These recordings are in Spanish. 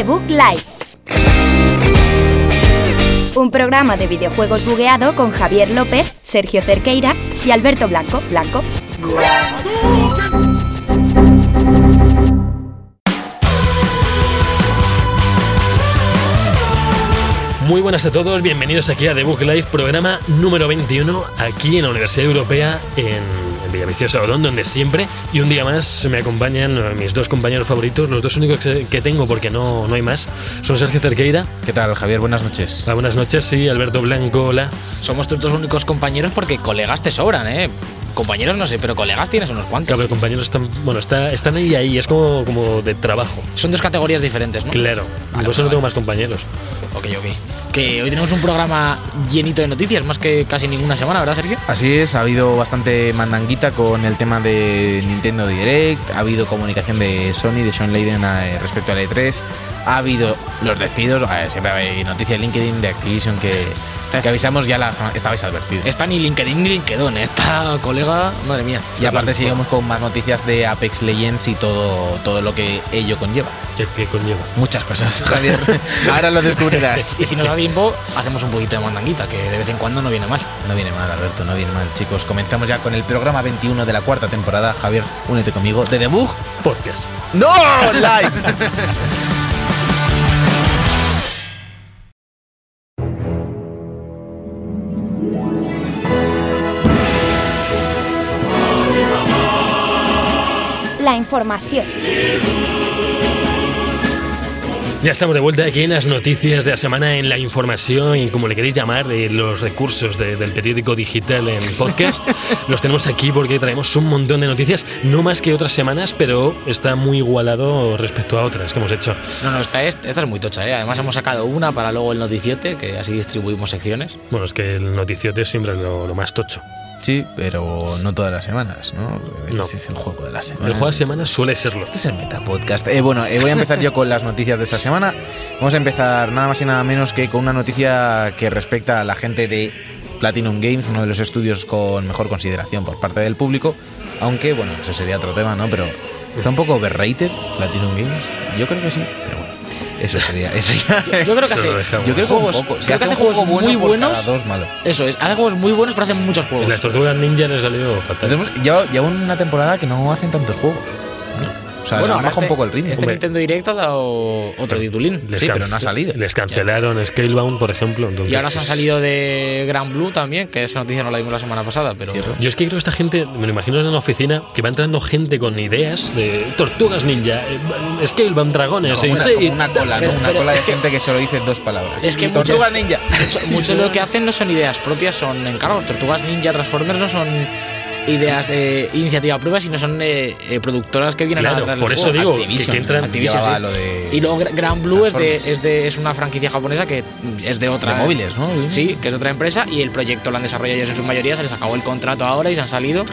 The Book Live. Un programa de videojuegos bugueado con Javier López, Sergio Cerqueira y Alberto Blanco. Blanco. Muy buenas a todos, bienvenidos aquí a The Book Live, programa número 21, aquí en la Universidad Europea, en, en Villaviciosa Odón, donde siempre, y un día más me acompañan mis dos compañeros favoritos, los dos únicos que, tengo porque no, no hay más, son Sergio Cerqueira. ¿Qué tal, Javier? Buenas noches. Hola, buenas noches, y Alberto Blanco, hola. Somos tus dos únicos compañeros porque colegas te sobran, ¿eh? Compañeros no sé, pero colegas tienes unos cuantos. Claro, compañeros están, bueno, está, están ahí ahí, es como, como de trabajo. Son dos categorías diferentes, ¿no? Claro, Vale, por eso no vale. tengo más compañeros. Ok, ok. Que hoy tenemos un programa llenito de noticias, más que casi ninguna semana, ¿verdad, Sergio? Así es, ha habido bastante mandanguita con el tema de Nintendo Direct, ha habido comunicación de Sony, de Sean Layden eh, respecto al E3, ha habido los despidos, a ver, siempre hay noticias de LinkedIn, de Activision que, que avisamos ya la semana, estabais advertidos. Está ni LinkedIn ni LinkedIn, esta colega, madre mía. Y aparte seguimos con más noticias de Apex Legends y todo, todo lo que ello conlleva. ¿Qué, qué conlleva? Muchas cosas, Javier. Ahora lo descubrirás. Y si nos da tiempo, hacemos un poquito de mandanguita, que de vez en cuando no viene mal. No viene mal, Alberto, no viene mal, chicos. Comenzamos ya con el programa 21 de la cuarta temporada. Javier, únete conmigo. De debug. Podcast. ¡No! ¡Live! información. Ya estamos de vuelta aquí en las noticias de la semana, en la información y como le queréis llamar, de los recursos de- del periódico digital en podcast. los tenemos aquí porque traemos un montón de noticias, no más que otras semanas, pero está muy igualado respecto a otras que hemos hecho. No, no, esta es, esta es muy tocha, ¿eh? Además hemos sacado una para luego el noticiote, que así distribuimos secciones. Bueno, es que el noticiote siempre es lo, lo más tocho. Sí, pero no todas las semanas, ¿no? No. Ese es el juego de la semana. El juego de semana suele serlo. Este es el Metapodcast. Eh, bueno, eh, voy a empezar yo con las noticias de esta semana. Vamos a empezar nada más y nada menos que con una noticia que respecta a la gente de Platinum Games, uno de los estudios con mejor consideración por parte del público. Aunque, bueno, eso sería otro tema, ¿no? Pero está un poco overrated Platinum Games. Yo creo que sí, pero. Eso sería. Eso ya. Yo creo que hace. Yo creo que juegos, un poco. Se creo que hace juegos bueno muy buenos. dos malo. Eso es, hace juegos muy buenos, pero hacen muchos juegos. En las tortugas ninja le salió fatal. Lleva, lleva una temporada que no hacen tantos juegos. O sea, bueno, baja un este- poco el ritmo. Este Hombre. Nintendo Direct ha dado otro titulín. Les Sí, pero no ha salido. Les cancelaron Scalebound, por ejemplo. entonces, Y ahora se han salido de Grand Blue también, que esa noticia no la dimos la semana pasada, pero Cierto. Yo es que creo que esta gente, me lo imagino en una oficina, que va entrando gente con ideas de tortugas ninja, eh, Scalebound, dragones, y una, sí, como una cola, pero- ¿no? Una pero cola de es que- gente que solo dice dos palabras. Es que Tortuga muchas- ninja. mucho, mucho de lo que hacen no son ideas propias, son encargos. Tortugas Ninja, Transformers no son ideas de iniciativa propia, sino son eh, eh, productoras que vienen Claro, a darles por eso digo Activision, que entran. Activision, llevaba sí. lo de Y luego Gra- Grand Blue es de, es de es una franquicia japonesa que es de otra De móviles, ¿no? Sí, que es de otra empresa y el proyecto lo han desarrollado ellos en su mayoría, se les acabó el contrato ahora y se han salido.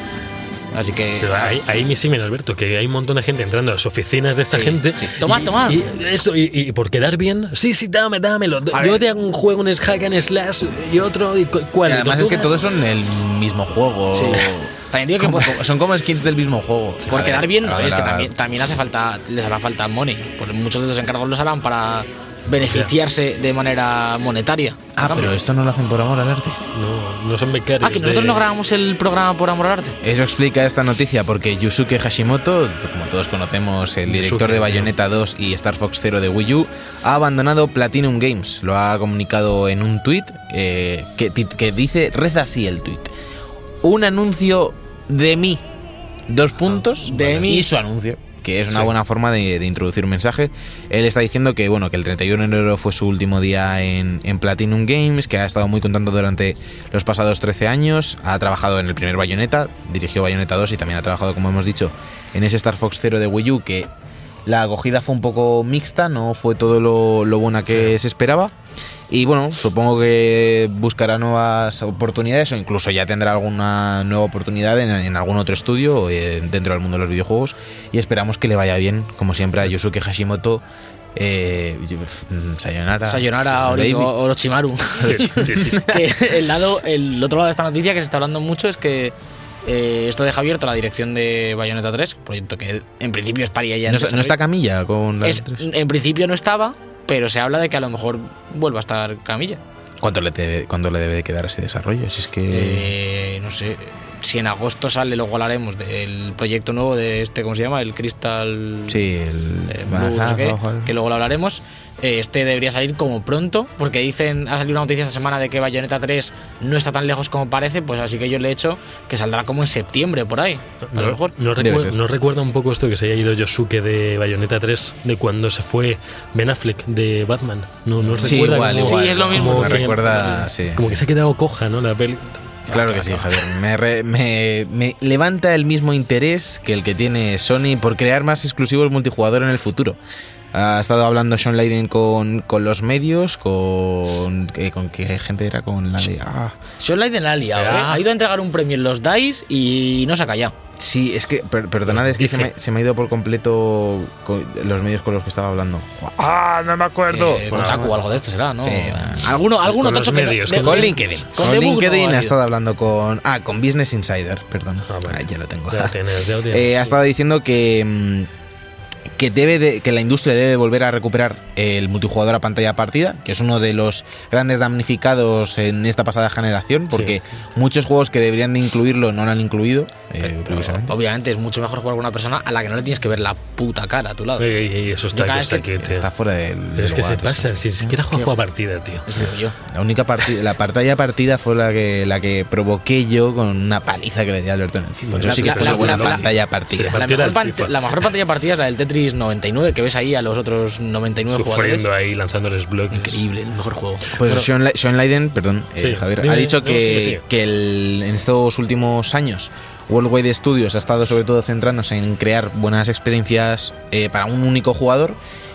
Así que Pero ahí, ahí me Alberto, que hay un montón de gente entrando a las oficinas de esta Sí, gente. sí. Tomad, y- tomad. Y, eso, y, y por quedar bien, sí, sí, dame, dámelo. A Yo ver. te hago un juego, un hack and slash y otro. Y cu- ¿Cuál? Y además es que todos son el mismo juego. Sí. También digo que por, son como skins del mismo juego. por quedar bien no es que también, también hace falta les hará falta money, porque muchos de los encargos los harán para beneficiarse de manera monetaria. Ah, pero esto no lo hacen por amor al arte. No, no son becarios. Ah, que nosotros de- no grabamos el programa por amor al arte. Eso explica esta noticia porque Yusuke Hashimoto, como todos conocemos, el director Yusuke, de Bayonetta 2 y Star Fox Zero de Wii U, ha abandonado Platinum Games. Lo ha comunicado en un tuit eh, que, que dice, reza así el tuit. Un anuncio de mí. Dos puntos. De mí. Y su anuncio. Que es una Sí. buena forma de, de introducir un mensaje. Él está diciendo que bueno que el 31 de enero fue su último día en, en Platinum Games, que ha estado muy contento durante los pasados 13 años. Ha trabajado en el primer Bayonetta, dirigió Bayonetta 2 y también ha trabajado, como hemos dicho, en ese Star Fox Zero de Wii U, que la acogida fue un poco mixta, no fue todo lo, lo buena que se esperaba. Y bueno, supongo que buscará nuevas oportunidades o incluso ya tendrá alguna nueva oportunidad en, en algún otro estudio eh, dentro del mundo de los videojuegos. Y esperamos que le vaya bien, como siempre, a Yusuke Hashimoto. Eh, Sayonara. Sayonara Baby. Orochimaru. que el, lado, el otro lado de esta noticia que se está hablando mucho es que eh, esto deja abierto la dirección de Bayonetta 3, proyecto que en principio estaría ya en ¿No, está- no está. Camilla con la Es-? En principio no estaba, pero se habla de que a lo mejor vuelva a estar Camilla. ¿Cuánto le, debe, cuánto le debe de quedar ese desarrollo? Si es que... Eh, no sé, si en agosto sale, luego hablaremos del proyecto nuevo de este, ¿cómo se llama? El Crystal sí, el... eh, Blue, no sé qué, que luego lo hablaremos. Eh, Este debería salir como pronto, porque dicen, ha salido una noticia esta semana de que Bayonetta 3 no está tan lejos como parece, pues así que yo le he hecho que saldrá como en septiembre por ahí. A lo No, mejor. no, no recuerda un poco esto que se haya ido Yosuke de Bayonetta 3 de cuando se fue Ben Affleck de Batman. No, no Sí, recuerda igual, como- igual. Sí, es lo mismo. como que- recuerda... Sí. Como que se ha quedado coja, ¿no? La peli. Claro que sí, Javier. Me, re- me- me levanta el mismo interés que el que tiene Sony por crear más exclusivos multijugador en el futuro. Ha estado hablando Sean Layden con, con los medios, con, eh, con qué gente era, con la de... Ah, Sean Layden la ha liado, ¿eh? Ah. Ha ido a entregar un premio en los DICE y no se ha callado. sí, es que, per- perdonad, es que se me, se me ha ido por completo con los medios con los que estaba hablando. Ah, no me acuerdo. Eh, Bueno, Kotaku o algo de esto será, ¿no? Sí, alguno alguno Con que medios, de- con Con de- LinkedIn. Con Con LinkedIn no ha ha estado hablando con... Ah, con Business Insider, perdón. Ah, bueno. Ah, ya lo tengo. Ya lo tienes, ya lo tienes, Eh, ha sí. estado diciendo que, mm, que, debe de- que la industria debe volver a recuperar el multijugador a pantalla partida, que es uno de los grandes damnificados en esta pasada generación, porque muchos juegos que deberían de incluirlo no lo han incluido. eh, Pero, obviamente es mucho mejor jugar con una persona a la que no le tienes que ver la puta cara a tu lado. Y, y eso está, que está que-. Está fuera del. Pero es que se pasa, si siquiera juega juega partida, tío. Es yo. La única partida, la pantalla partida fue la que la que provoqué yo con una paliza que le di a Alberto en el FIFA. Pues Eso yo sí sí que que fue soy una buena bueno, la- pantalla Sí, partida. la La partida mejor, del pan- FIFA. la mejor pantalla partida es la del Tetris 99, que ves ahí a los otros 99 jugadores. Sufriendo ahí, lanzándoles bloques. Increíble, el mejor juego. Pues Bueno. Sean, Sean Layden, perdón, eh, Sí, Javier, dime, ha dicho que, que el- en estos últimos años Worldwide Studios ha estado sobre todo centrándose en crear buenas experiencias eh, para un único jugador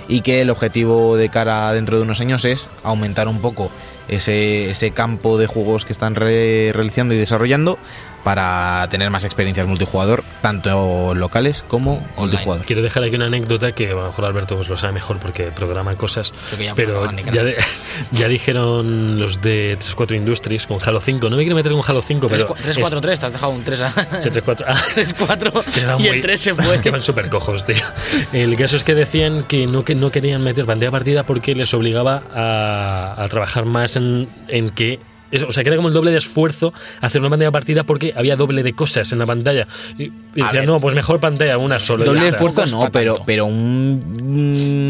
y que el objetivo de cara dentro de unos años es aumentar un poco ese, ese campo de juegos que están re- realizando y desarrollando para tener más experiencias multijugador, tanto locales como multijugador. Quiero dejar aquí una anécdota que a lo mejor Alberto pues, lo sabe mejor porque programa cosas. Que ya Pero ya, de- ya dijeron los de 343 Industries con Halo 5. No me quiero meter con Halo 5, pero. 3-4-3, te has dejado un 3 a 3-4. Ah, 3-4 que van y muy- el 3 se fue. Es que van súper cojos, tío. El caso es que decían que no, que no querían meter pantalla partida porque les obligaba a, a trabajar más en, en que. Es- O sea, que era como el doble de esfuerzo hacer una pantalla partida porque había doble de cosas en la pantalla. Y, y A decían, ver. no, pues mejor pantalla, una sola. Doble está. esfuerzo no, pero, pero un-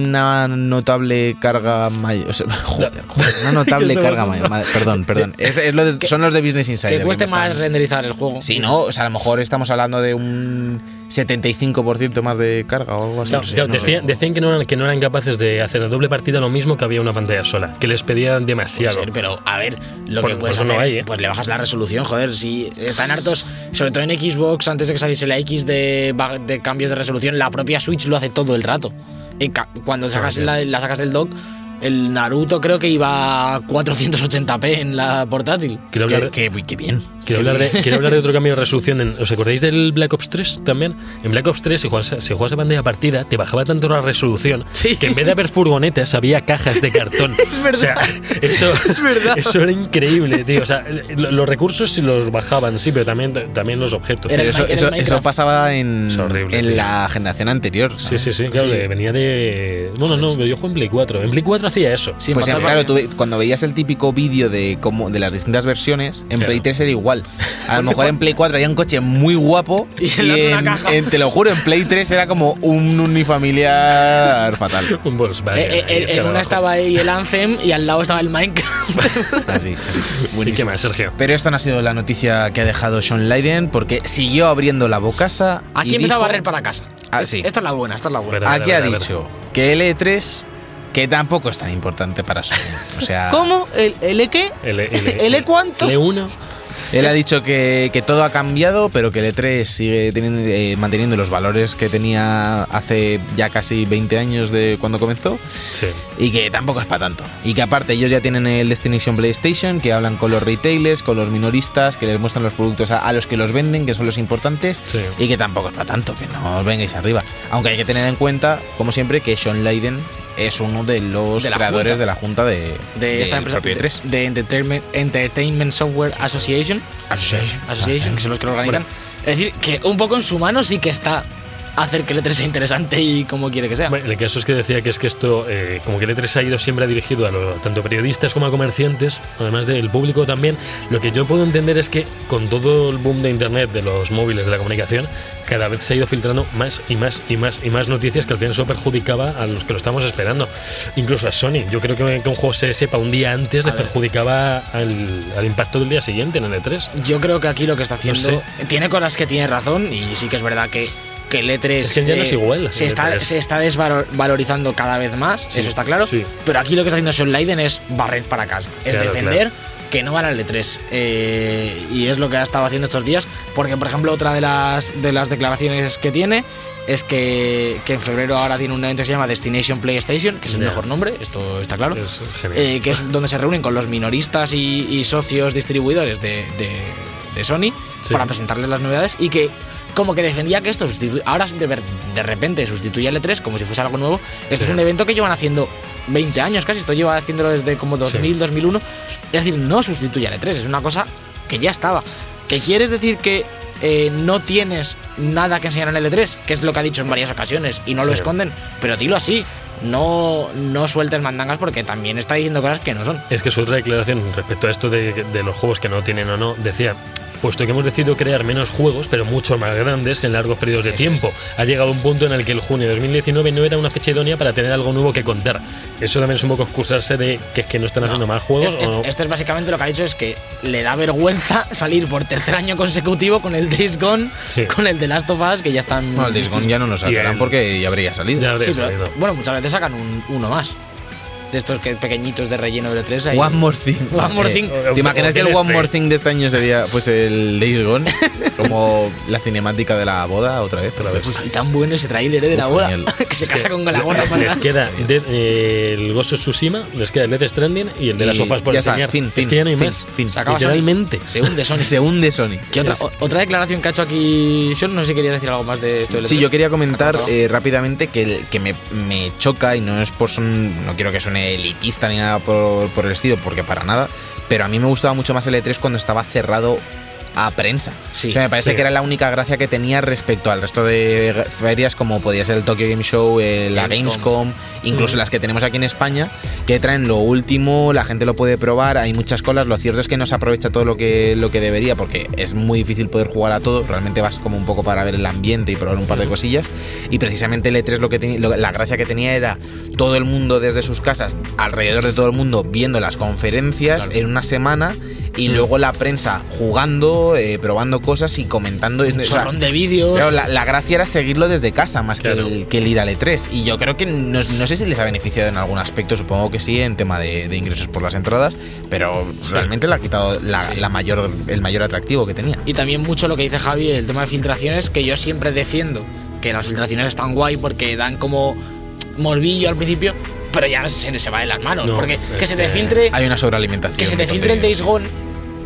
una notable carga mayor. o sea, joder, joder, una notable carga mayor. madre- Perdón, perdón. Es- es lo de- son los de Business Insider. Que cueste más renderizar el juego. Sí, no, o sea, a lo mejor estamos hablando de un 75% más de carga o algo así. Claro, no sé, claro, no sé. decían, decían que, no eran, que no eran capaces de hacer la doble partida lo mismo que había una pantalla sola, que les pedían demasiado. ser, pero a ver, lo Por- que puedes no hacer hay, ¿eh? pues le bajas la resolución, joder, si están hartos, sobre todo en Xbox, antes de que saliese la X de, cambios de resolución, la propia Switch lo hace todo el rato. Y cuando sacas la, la sacas del dock, el Naruto creo que iba a 480p en la portátil. Quiero hablar, Qué, qué- qué bien. quiero, hablar de, quiero hablar de otro cambio de resolución. en- ¿Os acordáis del Black Ops 3 también? En Black Ops 3, si juegas, si juegas a pantalla partida, te bajaba tanto la resolución Sí. que en vez de haber furgonetas había cajas de cartón. es verdad. O sea, eso, eso era increíble, tío. O sea, lo- los recursos sí los bajaban, sí, pero también, también los objetos. Era eso, Mi- era eso, eso pasaba en, Es horrible, en tío. la generación anterior. Sí, sí, sí, claro, Sí. de- venía de... Bueno, no, yo juego en Play 4. En Play 4 hacía eso. Sí, Pues pantalla- claro, tú cuando veías el típico vídeo de cómo de las distintas versiones, en Claro. Play 3 era igual. A lo mejor en Play 4 había un coche muy guapo Y y, en en, te lo juro, en Play 3 era como un unifamiliar fatal. Un Volkswagen. Eh, eh, en- abajo. una estaba ahí el Anthem y al lado estaba el Minecraft. Así, así. ¿Y qué más, Sergio? Pero esta no ha sido la noticia que ha dejado Sean Layden porque siguió abriendo la bocasa. Aquí y empezó a dijo- barrer para casa. Ah, sí. Esta es la buena, esta es la buena. Pero- A ver, Aquí a ha a dicho que el E3, que tampoco es tan importante para Sony. O sea, ¿Cómo? ¿El, el E qué? El, el, ¿El E cuánto? L1. Él ha dicho que, que todo ha cambiado, pero que el E3 sigue teniendo, eh, manteniendo los valores que tenía hace ya casi 20 años de cuando comenzó Sí. y que tampoco es para tanto. Y que aparte ellos ya tienen el Destination PlayStation, que hablan con los retailers, con los minoristas, que les muestran los productos a, a los que los venden, que son los importantes, Sí. y que tampoco es para tanto, que no os vengáis arriba. Aunque hay que tener en cuenta, como siempre, que Sean Layden es uno de los De creadores junta. de la junta de, de esta empresa de, E3. de Entertainment, Entertainment Software Association Association. Association, que son los que lo organizan. Es decir, que un poco en su mano sí que está hacer que el E3 sea interesante y como quiere que sea. Bueno, el caso es que decía que es que esto, eh, como que el E3 ha ido siempre dirigido a lo- tanto periodistas como a comerciantes, además del público también. Lo que yo puedo entender es que con todo el boom de Internet, de los móviles, de la comunicación, cada vez se ha ido filtrando más y más y más y más noticias que al final eso perjudicaba a los que lo estamos esperando. Incluso a Sony. Yo creo que, que un juego se sepa un día antes le ver. perjudicaba al, al impacto del día siguiente en el E E3. Yo creo que aquí lo que está haciendo sé. tiene cosas que tiene razón y sí que es verdad que, que el E3 Es que ya no es igual, se, el está, E3. se está desvalorizando cada vez más, Sí, eso está claro. sí. Pero aquí lo que está haciendo Sean Leiden es barrer para casa, es Claro, defender que no van al E3. Eh, y es lo que ha estado haciendo estos días, porque por ejemplo otra de las, de las declaraciones que tiene es que, que en febrero ahora tiene un evento que se llama Destination PlayStation, que es el mejor nombre, esto está claro. Es. Eh, que es donde se reúnen con los minoristas y, y socios distribuidores de, de- de Sony Sí. para presentarles las novedades y que como que defendía que esto ahora de, repente sustituye al E3 como si fuese algo nuevo. Esto Sí. es un evento que llevan haciendo 20 años casi, esto lleva haciéndolo desde como 2000, 2001. Es decir, no sustituye al E3, es una cosa que ya estaba. ¿Que quieres decir que eh, no tienes nada que enseñar en el E3? Que es lo que ha dicho en varias ocasiones y no lo Sí. esconden, pero dilo así. No, no sueltes mandangas porque también está diciendo cosas que no son. Es que su otra declaración respecto a esto de, de los juegos que no tienen o no, decía, puesto que hemos decidido crear menos juegos, pero mucho más grandes en largos periodos de Eso tiempo, ha llegado un punto en el que el junio de 2019 no era una fecha idónea para tener algo nuevo que contar. Eso también es un poco excusarse de que es que no están haciendo más juegos Es- o no. Esto es básicamente lo que ha dicho es que le da vergüenza salir por tercer año consecutivo con el Days Gone, Sí. con el The Last of Us, que ya están... No, el Days Gone ya no lo sacarán Bien. porque ya habría salido. Ya habría Sí, pero, salido. bueno, muchas veces sacan un, uno más. De estos que pequeñitos de relleno de E3. ahí. One More Thing. One More Thing. ¿Te imaginas que el? One More Thing de este año sería pues el Days Gone? Como la cinemática de la boda otra vez. Otra vez. Pues, y tan bueno ese tráiler eh, de la boda, genial. que se Es casa con la gorra para Les queda Dead- eh, el Ghost of Tsushima, les queda el Death Stranding y el de las sofás por enseñar. fin, es fin, que ya no hay fin, más. fin. Se acaba Literalmente. Se hunde Sony. Se hunde Sony. ¿Qué otra, Es- o- otra declaración que ha hecho aquí Sean? No sé si quería decir algo más de esto del Sí, E3. yo quería comentar eh, rápidamente que, el- que me, me choca y no es por son, no quiero que suene elitista ni nada por, por el estilo, porque para nada, pero a mí me gustaba mucho más el E3 cuando estaba cerrado a prensa. Sí, o sea, me parece sí. que era la única gracia que tenía respecto al resto de ferias como podía ser el Tokyo Game Show, eh, la Gamescom. Gamescom, incluso Mm. las que tenemos aquí en España, que traen lo último, la gente lo puede probar, hay muchas colas, lo cierto es que no se aprovecha todo lo que, lo que debería porque es muy difícil poder jugar a todo, realmente vas como un poco para ver el ambiente y probar un par de cosillas y precisamente el E3 lo que lo- la gracia que tenía era todo el mundo desde sus casas, alrededor de todo el mundo viendo las conferencias Claro. en una semana y Mm. luego la prensa jugando, eh, probando cosas y comentando. Un o sea, de vídeos. Claro, la, la gracia era seguirlo desde casa más Claro. que, el, que el ir al E3. Y yo creo que no, no sé si les ha beneficiado en algún aspecto, supongo que sí, en tema de, de ingresos por las entradas, pero realmente le ha quitado la, Sí. la mayor, el mayor atractivo que tenía. Y también mucho lo que dice Javi, el tema de filtraciones, que yo siempre defiendo que las filtraciones están guay porque dan como morbillo al principio, pero ya se, se va de las manos. No, porque que se te filtre, Hay una sobrealimentación. que se te filtre el. Days Gone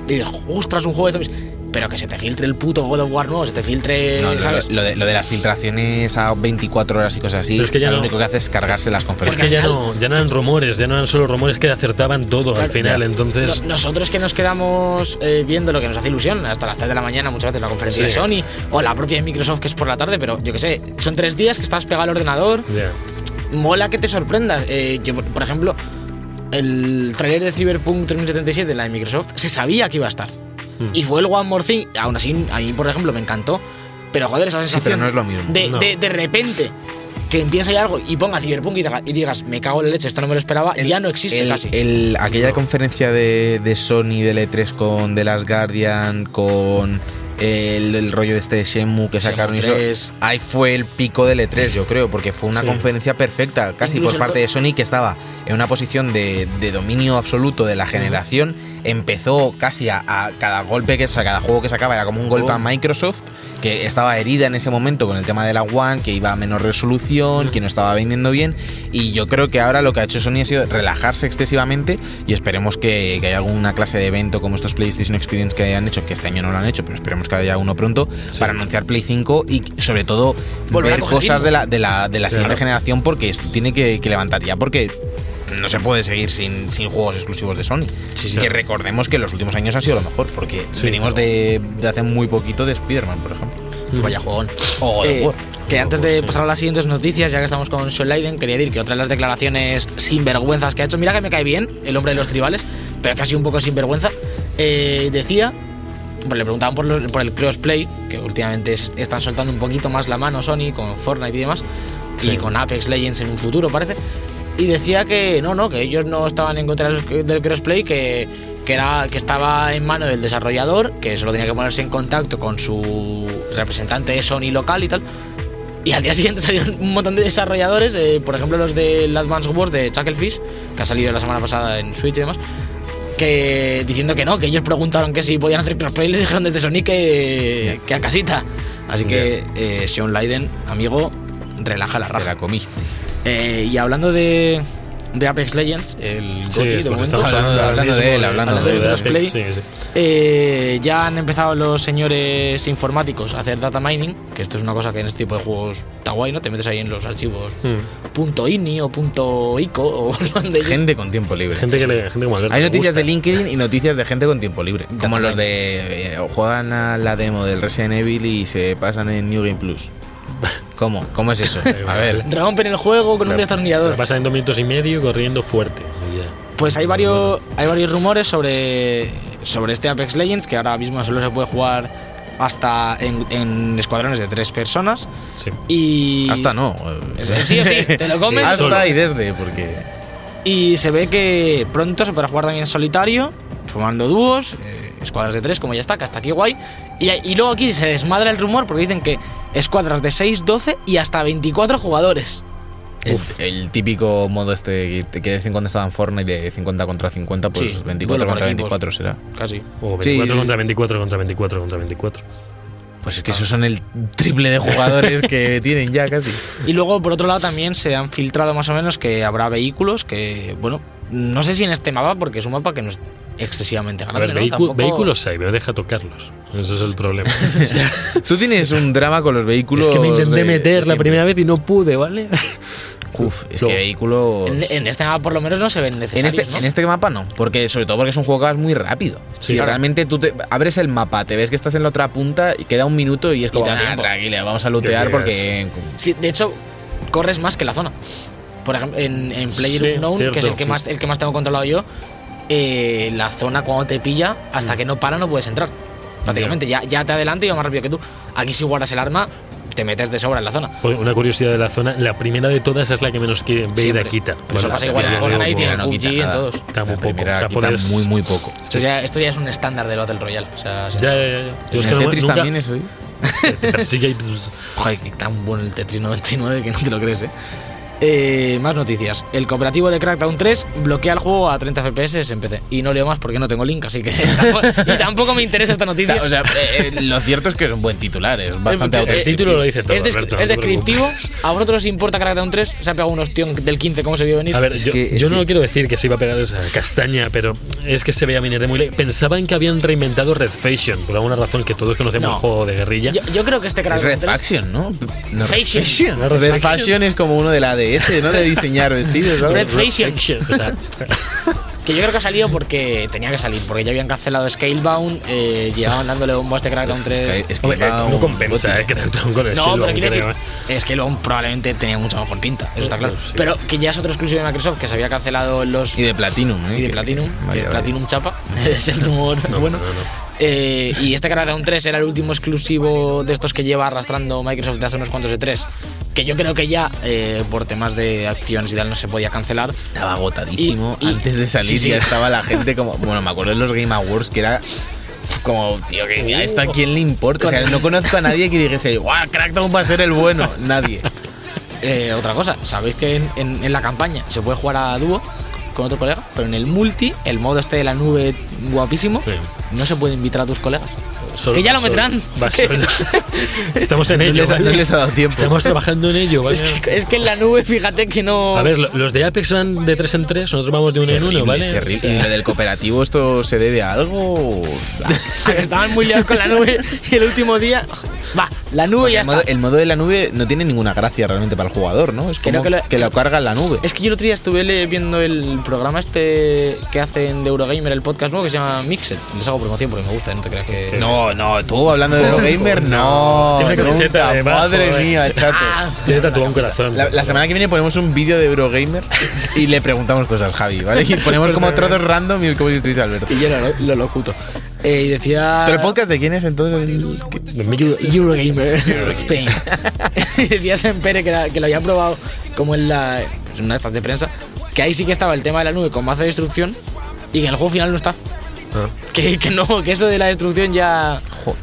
y digas, ostras, un juego de zombies. Pero que se te filtre el puto God of War nuevo, se te filtre, No, lo, ¿sabes? lo de, lo de las filtraciones a 24 horas y cosas así, Pero es que o sea, ya lo no- único que hace es cargarse las Es conferencias. que ya no, ya no eran rumores, ya no eran solo rumores que acertaban todo al Claro, final. ya. Entonces, No- Nosotros que nos quedamos eh, viendo lo que nos hace ilusión hasta las 3 de la mañana, muchas veces la conferencia Sí. de Sony o la propia de Microsoft que es por la tarde, pero yo que sé, son tres días que estás pegado al ordenador, ya. mola que te sorprendas. Eh, yo, por ejemplo, el trailer de Cyberpunk 2077, la de Microsoft, se sabía que iba a estar. Hmm. Y fue el One More Thing. Aún así, a mí, por ejemplo, me encantó. Pero joder, esa sensación. pero no es lo mismo. De, No. de, de repente que empieza ya algo y ponga Cyberpunk y, diga- y digas, me cago en la leche, esto no me lo esperaba, ya no existe El- casi. el- aquella conferencia de, de Sony del E3 con The Last Guardian, con el, el rollo de este Shenmue que Shenmue sacaron y eso, 3. ahí fue el pico del E3, yo creo, porque fue una Sí. conferencia perfecta, casi Incluso por el parte de Sony que estaba en una posición de, de dominio absoluto de la generación, empezó casi a, a cada golpe que cada juego que sacaba era como un golpe a Microsoft, que estaba herida en ese momento con el tema de la One, que iba a menor resolución, que no estaba vendiendo bien. Y yo creo que ahora lo que ha hecho Sony ha sido relajarse excesivamente y esperemos que, que haya alguna clase de evento como estos PlayStation Experience que hayan hecho, que este año no lo han hecho, pero esperemos que haya uno pronto, para anunciar Play 5 y sobre todo Volver ver cosas de la, de la, de la siguiente Claro. generación porque esto tiene que, que levantar ya, porque no se puede seguir sin, sin juegos exclusivos de Sony. Sí, sí. Que recordemos que en los últimos años ha sido lo mejor, porque Sí, venimos de, de hace muy poquito de Spider-Man, por ejemplo. Vaya juegón. O of Eh, que antes de pasar a las siguientes noticias, ya que estamos con Sean Leiden, quería decir que otra de las declaraciones sinvergüenzas que ha hecho, mira que me cae bien el hombre de los tribales, pero casi un poco sinvergüenza, eh, decía, le preguntaban por, los- por el crossplay, que últimamente es- están soltando un poquito más la mano Sony con Fortnite y demás, Sí. y con Apex Legends en un futuro parece, y decía que no, no, que ellos no estaban en contra del, crossplay, que, que, era, que estaba en mano del desarrollador, que solo tenía que ponerse en contacto con su representante de Sony local y tal. Y al día siguiente salieron un montón de desarrolladores, eh, por ejemplo los del Advance Wars de Chucklefish, que ha salido la semana pasada en Switch y demás, que diciendo que no, que ellos preguntaron que si podían hacer crossplay y les dijeron desde Sony que, que a casita. Así que, eh, Sean Leiden, amigo, relaja la Te raja. la comiste. Eh, y hablando de, de Apex Legends, el Sí, GOTY, de momento, estamos hablando- hablando de él, hablando de de crossplay. Apex, sí, sí. eh, ya han empezado los señores informáticos a hacer data mining, que esto es una cosa que en este tipo de juegos está guay, ¿no? Te metes ahí en los archivos Mm. punto .ini o punto .ico o donde Gente con tiempo libre. Gente que le, gente como Alberto. Hay noticias gusta. de LinkedIn y noticias de gente con tiempo libre. Como los de eh, juegan a la demo del Resident Evil y se pasan en New Game Plus. ¿Cómo? ¿Cómo es eso? A ver. rompen el juego con un destornillador. pasa en dos minutos y medio corriendo fuerte. Pues hay varios, hay varios rumores sobre, sobre este Apex Legends que ahora mismo solo se puede jugar hasta en, en escuadrones de tres personas. Sí. Y Hasta no. Sí, sí, te lo comes. Hasta solo. y desde, porque. Y se ve que pronto se podrá jugar también en solitario, formando dúos, eh, escuadras de tres, como ya está, que hasta aquí guay. Y, y luego aquí se desmadra el rumor porque dicen que escuadras de 6, 12 y hasta 24 jugadores. El, el típico modo este que que de vez en cuando estaba en Fortnite de 50 contra 50, pues Sí, 24 duelo por contra equipos. 24 será. Casi. O Sí, 24 sí. contra 24 contra 24 contra 24. Pues es que esos son el triple de jugadores que tienen ya casi. Y luego, por otro lado, también se han filtrado más o menos que habrá vehículos que, bueno, no sé si en este mapa, porque es un mapa que no es excesivamente A grande. ver, ¿no? vehicu- Tampoco- vehículos hay, pero deja tocarlos. Ese es el problema. Tú tienes un drama con los vehículos. es que me intenté de- meter la siempre. primera vez y no pude, ¿vale? Uf, es Lo- que vehículos. En, en este mapa, por lo menos, no se ven En necesarios. este, ¿no? en este mapa no, porque sobre todo porque es un juego que vas muy rápido. Sí, si claro. realmente tú te abres el mapa, te ves que estás en la otra punta y queda un minuto y es como, "Ah, tiempo". tranquila, vamos a lootear porque... Sí, de hecho, corres más que la zona. Por ejemplo, en, en Player Sí, Unknown, que es el cierto, que, sí. más, el que más tengo controlado yo, eh, la zona cuando te pilla, hasta Mm. que no para no puedes entrar. Prácticamente, ya, ya te adelanta y va más rápido que tú. Aquí si guardas el arma, te metes de sobra en la zona. Pues Una curiosidad de la zona, la primera de todas es la que menos quiere ver Siempre. a quita. Pero eso la pasa igual en Fortnite y en quita PUBG y en todos. Está muy poco. O sea, quita puedes- muy, muy poco. Esto ya, esto ya es un estándar del Battle Royale. O sea, se- Ya, ya, ya. Yo es que el no- Tetris nunca- también es pues, Joder, que tan bueno el Tetris 99 que no te lo crees, ¿eh? Eh, más noticias. El cooperativo de Crackdown 3 bloquea el juego a 30 FPS en PC. Y no leo más porque no tengo link, así que tampoco, y tampoco me interesa esta noticia. O sea, eh, eh, lo cierto es que es un buen titular, es bastante Eh, El auténtico. título lo dice todo, es, Alberto, es descriptivo. ¿A vosotros os importa Crackdown 3? Se ha pegado un ostión del 15, ¿cómo se vio venir? A ver, Es yo, que- es yo no que- quiero decir que se iba a pegar esa castaña, pero es que se veía venir de muy lejos. Pensaban que habían reinventado Red Faction, por alguna razón que todos conocemos No. el juego de guerrilla. yo, yo creo que este Es Crackdown Red 3. Faction, ¿no? no Red Faction. Red Red es como uno de la ADS, ¿no? De diseñar vestidos. ¿no? Red sea, Que yo creo que ha salido porque tenía que salir, porque ya habían cancelado Scalebound, eh, llevaban dándole bombo a este Crackdown 3. Es que- es que hombre, va no un compensa, eh, Crackdown con No, Scalebound, pero quiero decir, eh. es que luego probablemente tenía mucha mejor pinta, eso está claro. Sí. Pero que ya es otro exclusivo de Microsoft que se había cancelado en los. Y de Platinum, ¿eh? y de Platinum, vaya, de vaya. Platinum Chapa, es el rumor No, bueno. no, no. Eh, y este Crackdown 3 era el último exclusivo de estos que lleva arrastrando Microsoft de hace unos cuantos de 3. Que yo creo que ya, eh, por temas de acciones y tal, no se podía cancelar. Estaba agotadísimo. Y- y- Antes de salir sí, sí. ya estaba la gente como. Bueno, me acuerdo de los Game Awards que era. Como, tío, que a esto a quién le importa. O sea, no conozco a nadie que dijese, ¡guau! Crackdown va a ser el bueno. Nadie. Eh, otra cosa, sabéis que en, en- en la campaña se puede jugar a dúo con otro colega, pero en el multi, el modo este de la nube guapísimo, Sí. no se puede invitar a tus colegas. Solo- que ya lo solo. Estamos en No ello. les, ha, ¿vale? no les ha dado tiempo. Estamos trabajando en ello, ¿vale? Es que, es que en la nube, fíjate que no. A ver, lo- los de Apex van de 3 en 3, nosotros vamos de 1 en 1, ¿vale? terrible. ¿Y lo del cooperativo esto se debe a algo? a que estaban muy liados con la nube y el último día. Va, la nube ya el, modo, está. el modo de la nube no tiene ninguna gracia realmente para el jugador, ¿no? Es Creo como que que lo- lo, carga en la nube. Es que yo el otro día estuve viendo el programa este que hacen de Eurogamer, el podcast nuevo que se llama Mixed. Les hago promoción porque me gusta, no te creas que. No, no, tú hablando de Eurogamer, no. Tiene camiseta nunca. de bajo, Madre eh. mía, chato. Ah, Tiene tatuado un corazón. La, la semana que viene ponemos un vídeo de Eurogamer y le preguntamos cosas al Javi, ¿vale? Y ponemos como trozos random y es como si estuviese Alberto. y yo lo, lo locuto. Eh, y decía. ¿Pero el podcast de quién es entonces? Euro- Eurogamer Spain. Decía Sempere que, era- que lo había probado como en la en una de estas de prensa, que ahí sí que estaba el tema de la nube con mazo de destrucción y que en el juego final no está. Ah, Que, que no, que eso de la destrucción ya.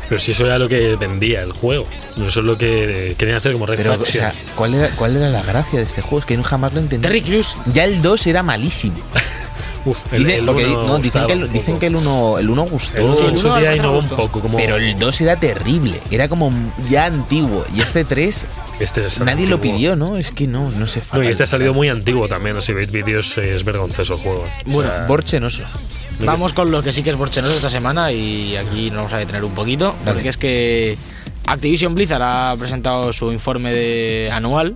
Pero si eso era lo que vendía el juego. No eso es lo que querían hacer como Pero, o sea, ¿cuál era, ¿cuál era la gracia de este juego? Es que no jamás lo entendí. Terry Crews. Ya el 2 era malísimo. Uf, el- Dice- el no, dicen, que el, dicen que el 1 el uno gustó. El Sí, en el su uno día innovó un gustó. poco. Como Pero el 2 era terrible. Era como ya antiguo. Y este 3 este es nadie lo antiguo. pidió, ¿no? Es que no, no sé. No, y este ha salido muy antiguo también. Si veis vídeos, es vergonzoso el juego. Bueno, O sea, borchenoso. Vamos con lo que sí que es borchenoso esta semana y aquí nos vamos a detener un poquito, Dale. porque es que Activision Blizzard ha presentado su informe de anual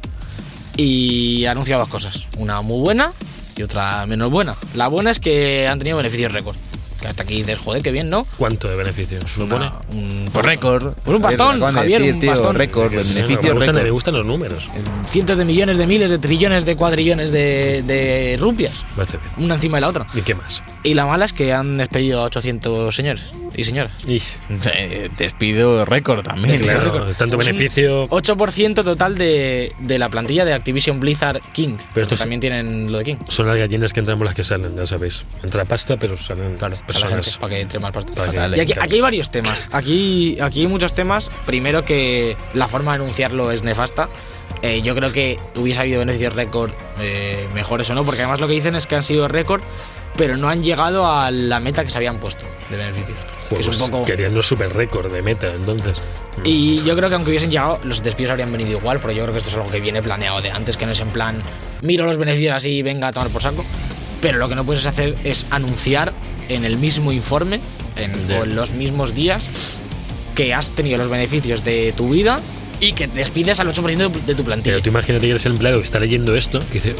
y ha anunciado dos cosas, una muy buena y otra menos buena. La buena es que han tenido beneficios récord. Que hasta aquí dices, joder, qué bien, ¿no? ¿Cuánto de beneficios? ¿Lo Una- pone? un Por récord. Pues un bastón, de Javier, decir, un tío, bastón. récord, sí, beneficios me, gustan, me récord. gustan los números. cientos de millones de miles de trillones de cuadrillones de, de rupias, Me parece bien. una encima de la otra. ¿Y qué más? Y la mala es que han despedido a 800 señores y señoras. Ish, Eh, Despido récord también. claro, tanto beneficio. 8% total de, de la plantilla de Activision Blizzard King. Pero esto es- también tienen lo de King. Son las gallinas que entran por las que salen, ya sabéis. Entra pasta, pero salen Claro, personas. gente, para que entre más pasta. Fatal, Y aquí, aquí hay varios temas. Aquí, aquí hay muchos temas. Primero que la forma de anunciarlo es nefasta. Eh, yo creo que hubiese habido beneficios récord eh, mejores o no, porque además lo que dicen es que han sido récord, pero no han llegado a la meta que se habían puesto de beneficios. Joder, es un pues poco... Querían los super récord de meta, entonces. Y yo creo que aunque hubiesen llegado, los despidos habrían venido igual, pero yo creo que esto es algo que viene planeado de antes, que no es en plan, miro los beneficios así y venga a tomar por saco. Pero lo que no puedes hacer es anunciar en el mismo informe, en, Ya. o en los mismos días, que has tenido los beneficios de tu vida y que despides al 8% de, de tu plantilla. Pero tú imagínate que eres el empleado que está leyendo esto, que dice,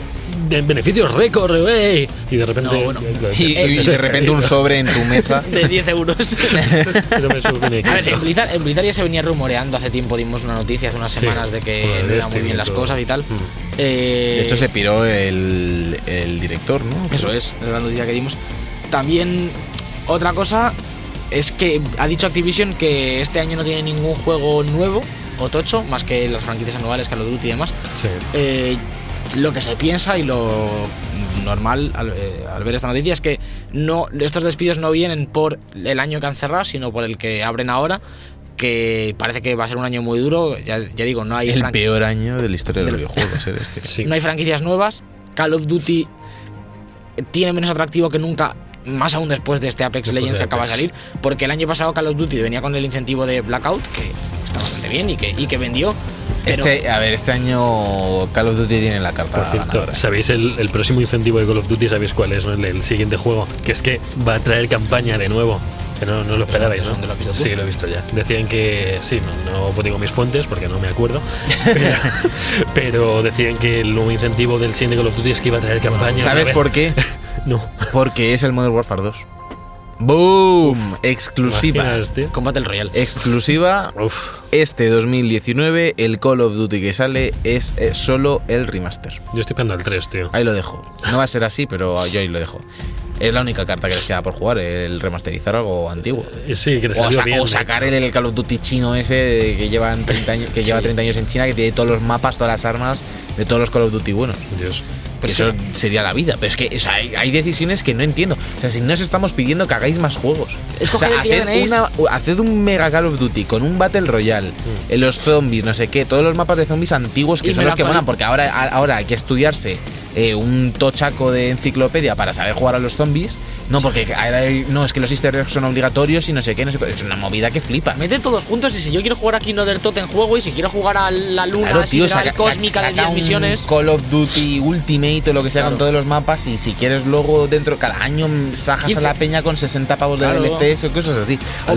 de beneficios récord, wey", Y de repente. No, bueno. Y, y de repente un sobre en tu mesa. De 10 euros. Pero me A ver, en Blizzard, en Blizzard ya se venía rumoreando hace tiempo, dimos una noticia hace unas Sí, semanas de que no iban muy Destiny bien las cosas y tal. Mm. Eh, De hecho, se piró el, el director, ¿no? Eso es, es la noticia que dimos. También, otra cosa es que ha dicho Activision que este año no tiene ningún juego nuevo o tocho, más que las franquicias anuales, Call of Duty y demás. Sí. Eh, lo que se piensa y lo normal al, eh, al ver esta noticia es que no estos despidos no vienen por el año que han cerrado, sino por el que abren ahora, que parece que va a ser un año muy duro. Ya, ya digo, no hay El peor año de la historia del Del- videojuego va a ser este. Sí. no hay franquicias nuevas. Call of Duty tiene menos atractivo que nunca, más aún después de este Apex Después Legends de que acaba de salir, porque el año pasado Call of Duty venía con el incentivo de Blackout, que está bastante bien y que, y que vendió. Pero Este, a ver, este año Call of Duty tiene la carta Por cierto, ganadora. ¿sabéis el, el próximo incentivo de Call of Duty? ¿Sabéis cuál es? no? El, el siguiente juego. Que es que va a traer campaña de nuevo. Que no, no lo esperabais, ¿Eso ¿no? lo visto? Sí, lo he visto ya. Decían que, sí, no, no digo mis fuentes porque no me acuerdo, pero, pero decían que el nuevo incentivo del siguiente Call of Duty es que iba a traer campaña. ¿Sabes por qué? No. Porque es el Modern Warfare 2. ¡Boom! Exclusiva. Imaginas, tío? Combate el Royal. Exclusiva. Uf, Este 2019, el Call of Duty que sale es, eh, solo el remaster. yo estoy esperando al 3, tío. Ahí lo dejo. No va a ser así, pero yo ahí lo dejo. Es la única carta que les queda por jugar, el remasterizar algo antiguo. Y Sí, que le O, salió sa- bien. o sacar el, el Call of Duty chino ese de que, llevan 30 años, que lleva 30 años en China, que tiene todos los mapas, todas las armas de todos los Call of Duty buenos. Dios. Pues eso sería la vida. Pero es que o sea, hay, hay decisiones que no entiendo. O sea, si no os estamos pidiendo que hagáis más juegos. Escoged o sea, haced, tenéis. una- haced un mega Call of Duty con un Battle Royale, Mm. en los zombies, no sé qué, todos los mapas de zombies antiguos que Y son los lo que molan, porque ahora, ahora hay que estudiarse eh, un tochaco de enciclopedia para saber jugar a los zombies. No, porque no, es que los easter eggs son obligatorios y no sé qué, no sé qué. Es una movida que flipa. Mete todos juntos y si yo quiero jugar aquí Another Tot en juego y si quiero jugar a la luna claro, tío, cósmica de 10 misiones. Call of Duty Ultimate o lo que sea con todos los mapas y si quieres luego dentro cada año sajas a la peña con 60 pavos de DLCs o cosas así. O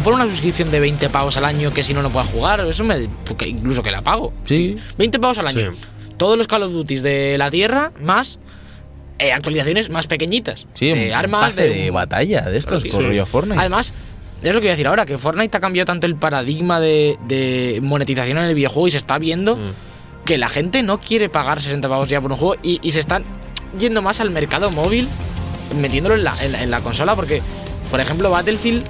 por, una, suscripción de 20 pavos al año que si no no puedas jugar, eso me incluso que la pago. Sí. 20 pavos al año. Todos los Call of Duty de la Tierra más eh, actualizaciones más pequeñitas. Sí, de armas. de, batalla de estos, por Fortnite. Además, es lo que voy a decir ahora, que Fortnite ha cambiado tanto el paradigma de, monetización en el videojuego y se está viendo mm. que la gente no quiere pagar 60 pavos ya por un juego y, se están yendo más al mercado móvil, metiéndolo en la, en la, consola, porque, por ejemplo, Battlefield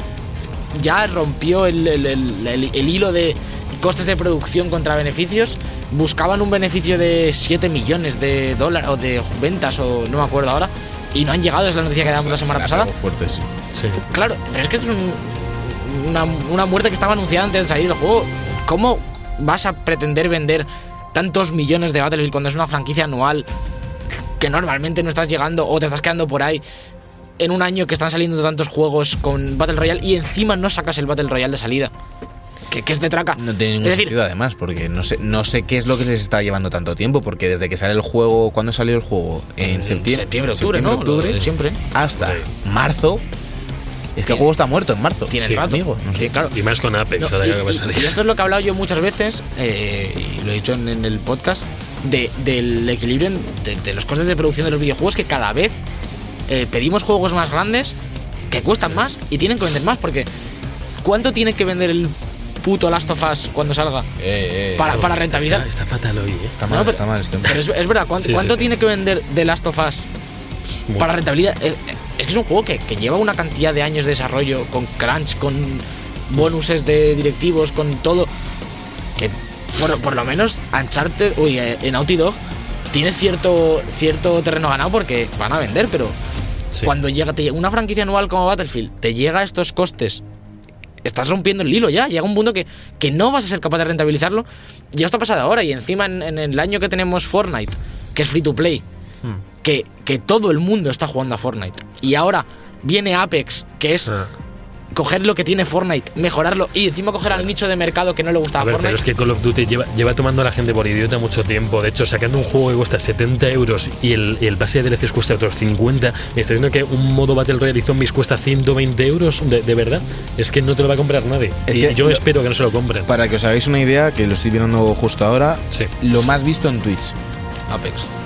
ya rompió el, el hilo de costes de producción contra beneficios buscaban un beneficio de 7 millones de dólares o de ventas o no me acuerdo ahora y no han llegado, es la noticia que damos la semana pasada. Fuerte, sí. Claro, pero es que esto es una, una muerte que estaba anunciada antes de salir el juego. ¿Cómo vas a pretender vender tantos millones de Battlefield cuando es una franquicia anual que normalmente no estás llegando o te estás quedando por ahí en un año que están saliendo tantos juegos con Battle Royale y encima no sacas el Battle Royale de salida? Que, es de traca. No tiene ningún sentido además, porque no sé, no sé qué es lo que les está llevando tanto tiempo, porque desde que sale el juego, ¿cuándo salió el juego? En, septiembre. Septiembre, octubre, ¿no? Octubre, siempre. Hasta marzo. Es que el juego está muerto en marzo. Tiene sí, rato. claro. Y más con Apex, ahora y, que va a salir. Y esto es lo que he hablado yo muchas veces, eh, y lo he dicho en, el podcast, de, del equilibrio de, los costes de producción de los videojuegos, que cada vez eh, pedimos juegos más grandes que cuestan más y tienen que vender más, porque ¿cuánto tiene que vender el puto Last of Us cuando salga. Eh, eh, para, para rentabilizar. Está, fatal hoy, ¿eh? Está mal, pero, está mal este Pero es, verdad, ¿cuánto, tiene que vender de Last of Us para rentabilidad? Es, que es un juego que, lleva una cantidad de años de desarrollo, con crunch, con bonuses de directivos, con todo. Que por, por lo menos Uncharted, uy, eh, en Naughty Dog tiene cierto, cierto terreno ganado porque van a vender, pero cuando llega una franquicia anual como Battlefield, te llega a estos costes estás rompiendo el hilo ya. Llega un punto que, que no vas a ser capaz de rentabilizarlo. Ya está pasado ahora. Y encima en, el año que tenemos Fortnite, que es free to play, hmm. que, que todo el mundo está jugando a Fortnite. Y ahora viene Apex, que es coger lo que tiene Fortnite, mejorarlo y encima coger al nicho de mercado que no le gusta a, ver, Fortnite. Pero es que Call of Duty lleva, tomando a la gente por idiota mucho tiempo. De hecho, sacando un juego que cuesta 70 euros y el, el base de DLCs cuesta otros 50, me está diciendo que un modo Battle Royale y Zombies cuesta 120 euros, de, verdad. Es que no te lo va a comprar nadie. y yo espero que no se lo compren. Para que os hagáis una idea, que lo estoy viendo justo ahora, lo más visto en Twitch. Apex.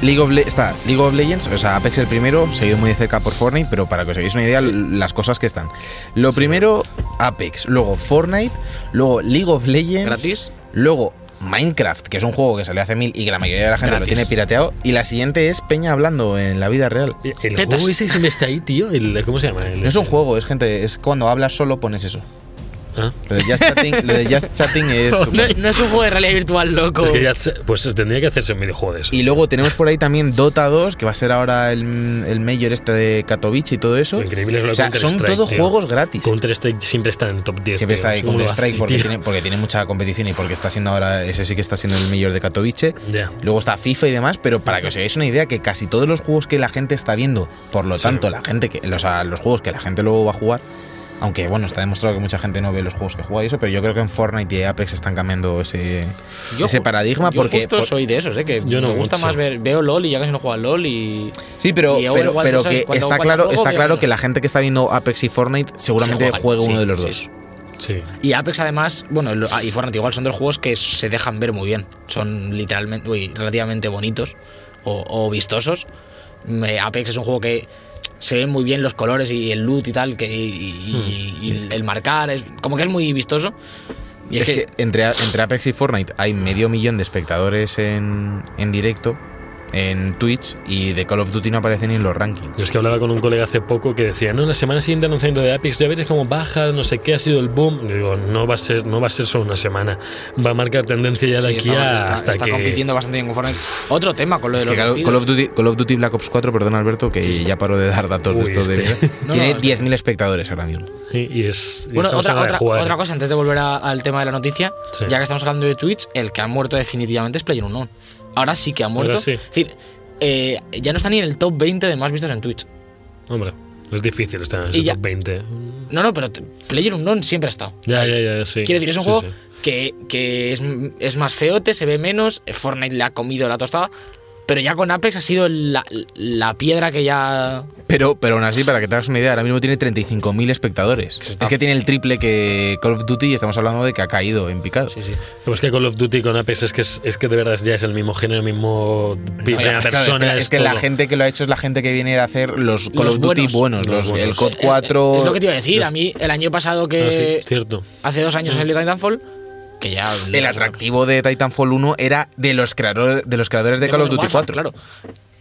League of está League of Legends, o sea, Apex el primero, seguido muy de cerca por Fortnite, pero para que os hagáis una idea, las cosas que están. Lo primero, Apex, luego Fortnite, luego League of Legends. ¿Gratis? Luego Minecraft, que es un juego que salió hace mil y que la mayoría de la gente lo tiene pirateado. Y la siguiente es Peña hablando en la vida real. El juego ese siempre está ahí, tío. ¿Cómo se llama? no es un juego, es gente, es cuando hablas solo pones eso. ¿Ah? Lo, de just chatting, es. No, es un juego de realidad virtual loco. pues tendría que hacerse un videojuego de eso. Y luego tenemos por ahí también Dota 2, que va a ser ahora el, el Major este de Katowice y todo eso. increíble es lo o sea, son todos juegos gratis. Counter Strike siempre está en top 10. Siempre está ahí Counter Strike porque tiene, porque tiene mucha competición y porque está siendo ahora, ese sí que está siendo el Major de Katowice. Luego está FIFA y demás, pero para que os hagáis una idea, que casi todos los juegos que la gente está viendo, por lo tanto, la gente que, los, los juegos que la gente luego va a jugar, aunque bueno, está demostrado que mucha gente no ve los juegos que juega y eso, pero yo creo que en Fortnite y Apex están cambiando ese, ese paradigma yo porque justo soy de esos, ¿eh? que yo no me gusta más ver, veo LOL y ya casi no juego a LOL y Sí, pero, pero, que está claro, está claro que la gente que está viendo Apex y Fortnite seguramente juega uno de los dos. Sí. Y Apex además, bueno, y Fortnite igual son dos juegos que se dejan ver muy bien. Son literalmente, uy, relativamente bonitos o, vistosos. Apex es un juego que se ven muy bien los colores y el loot y tal, que, y, hmm. el marcar, es como que es muy vistoso. Y es, que, entre, entre Apex y Fortnite hay medio millón de espectadores en, en directo en Twitch y de Call of Duty no aparece ni en los rankings. Yo es que hablaba con un colega hace poco que decía, no, la semana siguiente anunciando de Apex, ya veréis cómo baja, no sé qué ha sido el boom. Le digo, no va a ser, no va a ser solo una semana, va a marcar tendencia ya de aquí a hasta está que... compitiendo bastante bien con Fortnite. Otro tema con lo de los Call, of Duty, Call of Duty Black Ops 4, perdón Alberto, que ya paro de dar datos de estos de... Este. Tiene 10.000 espectadores ahora mismo. y es... bueno, otra, otra, cosa, antes de volver al tema de la noticia, ya que estamos hablando de Twitch, el que ha muerto definitivamente es PlayerUnknown. Ahora sí que ha muerto. Es decir, eh, ya no está ni en el top 20 de más vistos en Twitch. Hombre, es difícil estar en ya- top 20. No, no, pero t- PlayerUnknown siempre ha estado. Ya, ya, ya, sí. Quiero decir, es un Sí, juego sí. que, que es, es más feote, se ve menos. Fortnite le ha comido la tostada. Pero ya con Apex ha sido la, la piedra que ya. Pero, pero aún así, para que te hagas una idea, ahora mismo tiene 35.000 espectadores. Está- Es que tiene el triple que Call of Duty y estamos hablando de que ha caído en picado. Sí, sí. Pero es que Call of Duty con Apex es que, es, es que de verdad ya es el mismo género, el mismo primera Claro, es que, persona. es que la gente que lo ha hecho es la gente que viene a hacer los Call Los of Duty buenos. buenos, Los los, buenos. el COD Es- 4. Es, lo que te iba a decir. A mí, el año pasado que. Ah, sí, cierto. Hace dos años salió Titanfall. Que ya. El atractivo de Titanfall 1 era de los creadores de, los creadores de Call of Duty Warfare, 4. Claro.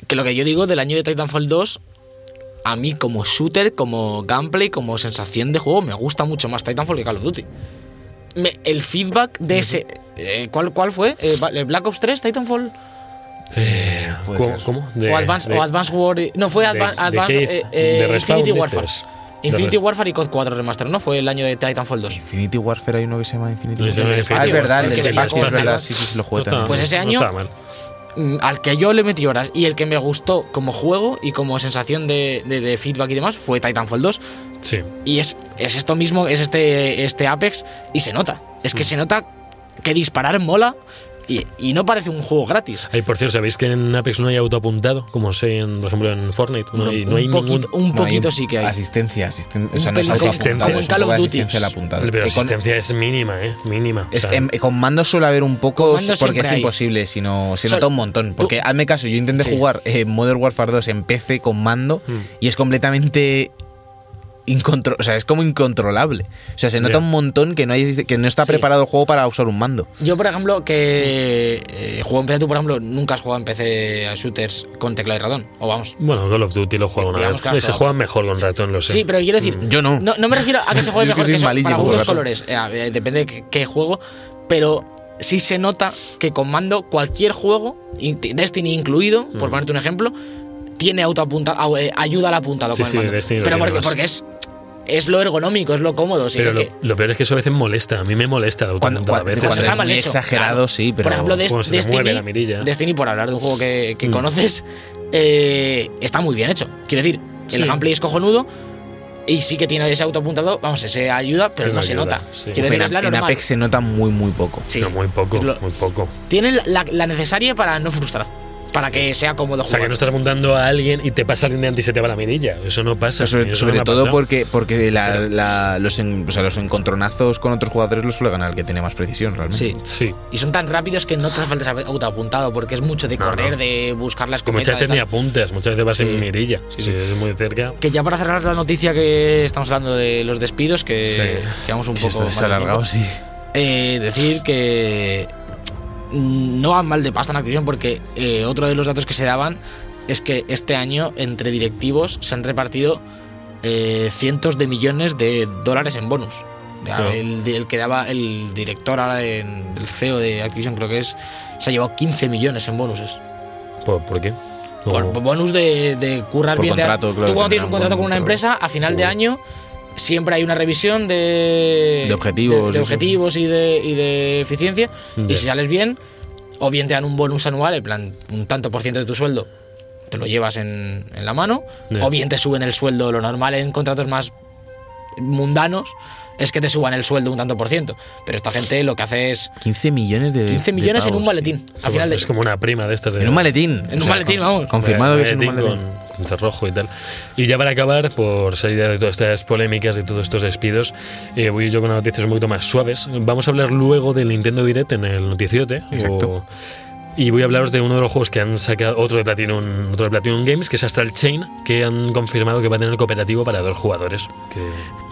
Que lo que yo digo del año de Titanfall 2, a mí como shooter, como gameplay, como sensación de juego, me gusta mucho más Titanfall que Call of Duty. Me- el feedback de ese. eh, ¿cuál, ¿Cuál fue? Eh, ¿Black Ops 3? ¿Titanfall? Eh, ¿Cómo? cómo? De- o, Advance, de- o Advance War. No, fue de- Advan- de Advance. Eh, eh, de Infinity. Warfare. De Infinity Re- Warfare y COD 4 Remaster, ¿no? Fue el año de Titanfall 2. Infinity Warfare hay uno que se llama Infinity No, no Warfare. es Ah, es verdad, el espacio, es verdad, sí. sí, sí, lo No juego está también. Pues ese no año-. Mm, al que yo le metí horas y el que me gustó como juego y como sensación de, de- de feedback y demás fue Titanfall 2. Sí. Y es, es esto mismo, es este, este Apex y se nota. Es Mm. que se nota que disparar mola y, y no parece un juego gratis. Ahí, por cierto, ¿sabéis que en Apex no hay autoapuntado? Como sé, en, por ejemplo, en Fortnite. No hay, no hay un ningún... poquito, un No hay sí que hay. Asistencia, asisten- o sea, no es asistencia, como en Call of Duty. Pero con- asistencia es mínima, ¿eh? Mínima. Es- O sea, em- con mando suele haber un poco porque es hay. imposible, sino se So- nota un montón. Porque hazme caso, yo intenté Sí. jugar eh, Modern Warfare 2 en PC con mando Hmm. y es completamente incontro o sea, es como incontrolable. O sea, se nota Ya. un montón que no hay que no está Sí. preparado el juego para usar un mando. Yo, por ejemplo, que eh, juego en PC, tú, por ejemplo, nunca has jugado en PC a shooters con teclado y ratón. O vamos. Bueno, Call of Duty lo juego una Digamos vez. has Se juega mejor con ratón, lo sé. Sí, pero quiero decir, Yo no. No, no me refiero a que se juegue mejor que malísimo para con gustos colores. Eh, depende de qué, juego. Pero sí se nota que con mando cualquier juego, in- Destiny incluido, por Mm. ponerte un ejemplo, tiene autoapunta, au- eh, ayuda al apuntado Sí, con el sí, mando. Destiny lo pero porque, es, es lo ergonómico, es lo cómodo. sí, Pero lo, que- lo peor es que eso a veces molesta. A mí me molesta el Cuando, autoapuntado a cuando- veces. cuando está es mal hecho, exagerado, claro. sí, pero por ejemplo, se Destiny, mueve la mirilla. Destiny, por hablar de un juego que, que Mm. conoces, eh, está muy bien hecho. Quiero decir, el Sí. gameplay es cojonudo. Y sí que tiene ese autoapuntado, vamos, ese ayuda, pero Sí, no se nota. sí. Quiero decir, pero es la en normal. Apex se nota muy muy poco. Sí. No, muy poco, lo- muy poco. Tiene la, la necesaria para no frustrar. Para que sea cómodo O sea, que jugar. no estás apuntando a alguien y te pasa alguien de antes y se te va la mirilla. Eso no pasa. Sobre, Eso todo porque, porque la- la- los, en- o sea, los encontronazos con otros jugadores los suele ganar el que tiene más precisión realmente. Sí. Sí. Y son tan rápidos que no te hace falta saber autoapuntado, porque es mucho de correr, no. de buscar la Que muchas veces ni apuntas, muchas veces vas Sí. en mirilla. Sí, si sí. es muy cerca. Que ya para cerrar la noticia que estamos hablando de los despidos, que, Sí. que vamos un Se poco. de alargado, sí. Eh, decir que no van mal de pasta en Activision porque eh, otro de los datos que se daban es que este año entre directivos se han repartido eh, cientos de millones de dólares en bonus. Claro. El, el que daba el director ahora, de- el CEO de Activision creo que es, se ha llevado 15 millones en bonuses. ¿Por, por qué? Por, bonus de, de currar Por bien. de- contrato, claro, Tú cuando tienes un contrato con una empresa, a final de año siempre hay una revisión de, De objetivos, de, de objetivos y, de, y de eficiencia. Y si sales bien, o bien te dan un bonus anual, en plan, un tanto por ciento de tu sueldo te lo llevas en, en la mano, o bien te suben el sueldo. Lo normal en contratos más mundanos es que te suban el sueldo un tanto por ciento. Pero esta gente lo que hace es 15 millones de 15 de millones en pavos, un maletín. Al final de, es como una prima de estas. De, En un maletín. En un maletín, vamos. Confirmado que es en un maletín con cerrojo y tal. Y ya para acabar, por salir de todas estas polémicas y todos estos despidos, eh, voy yo con noticias un poquito más suaves. Vamos a hablar luego del Nintendo Direct en el noticiote. Exacto. o- y voy a hablaros de uno de los juegos que han sacado, otro de Platinum, otro de Platinum Games, que es Astral Chain, que han confirmado que va a tener cooperativo para dos jugadores. Que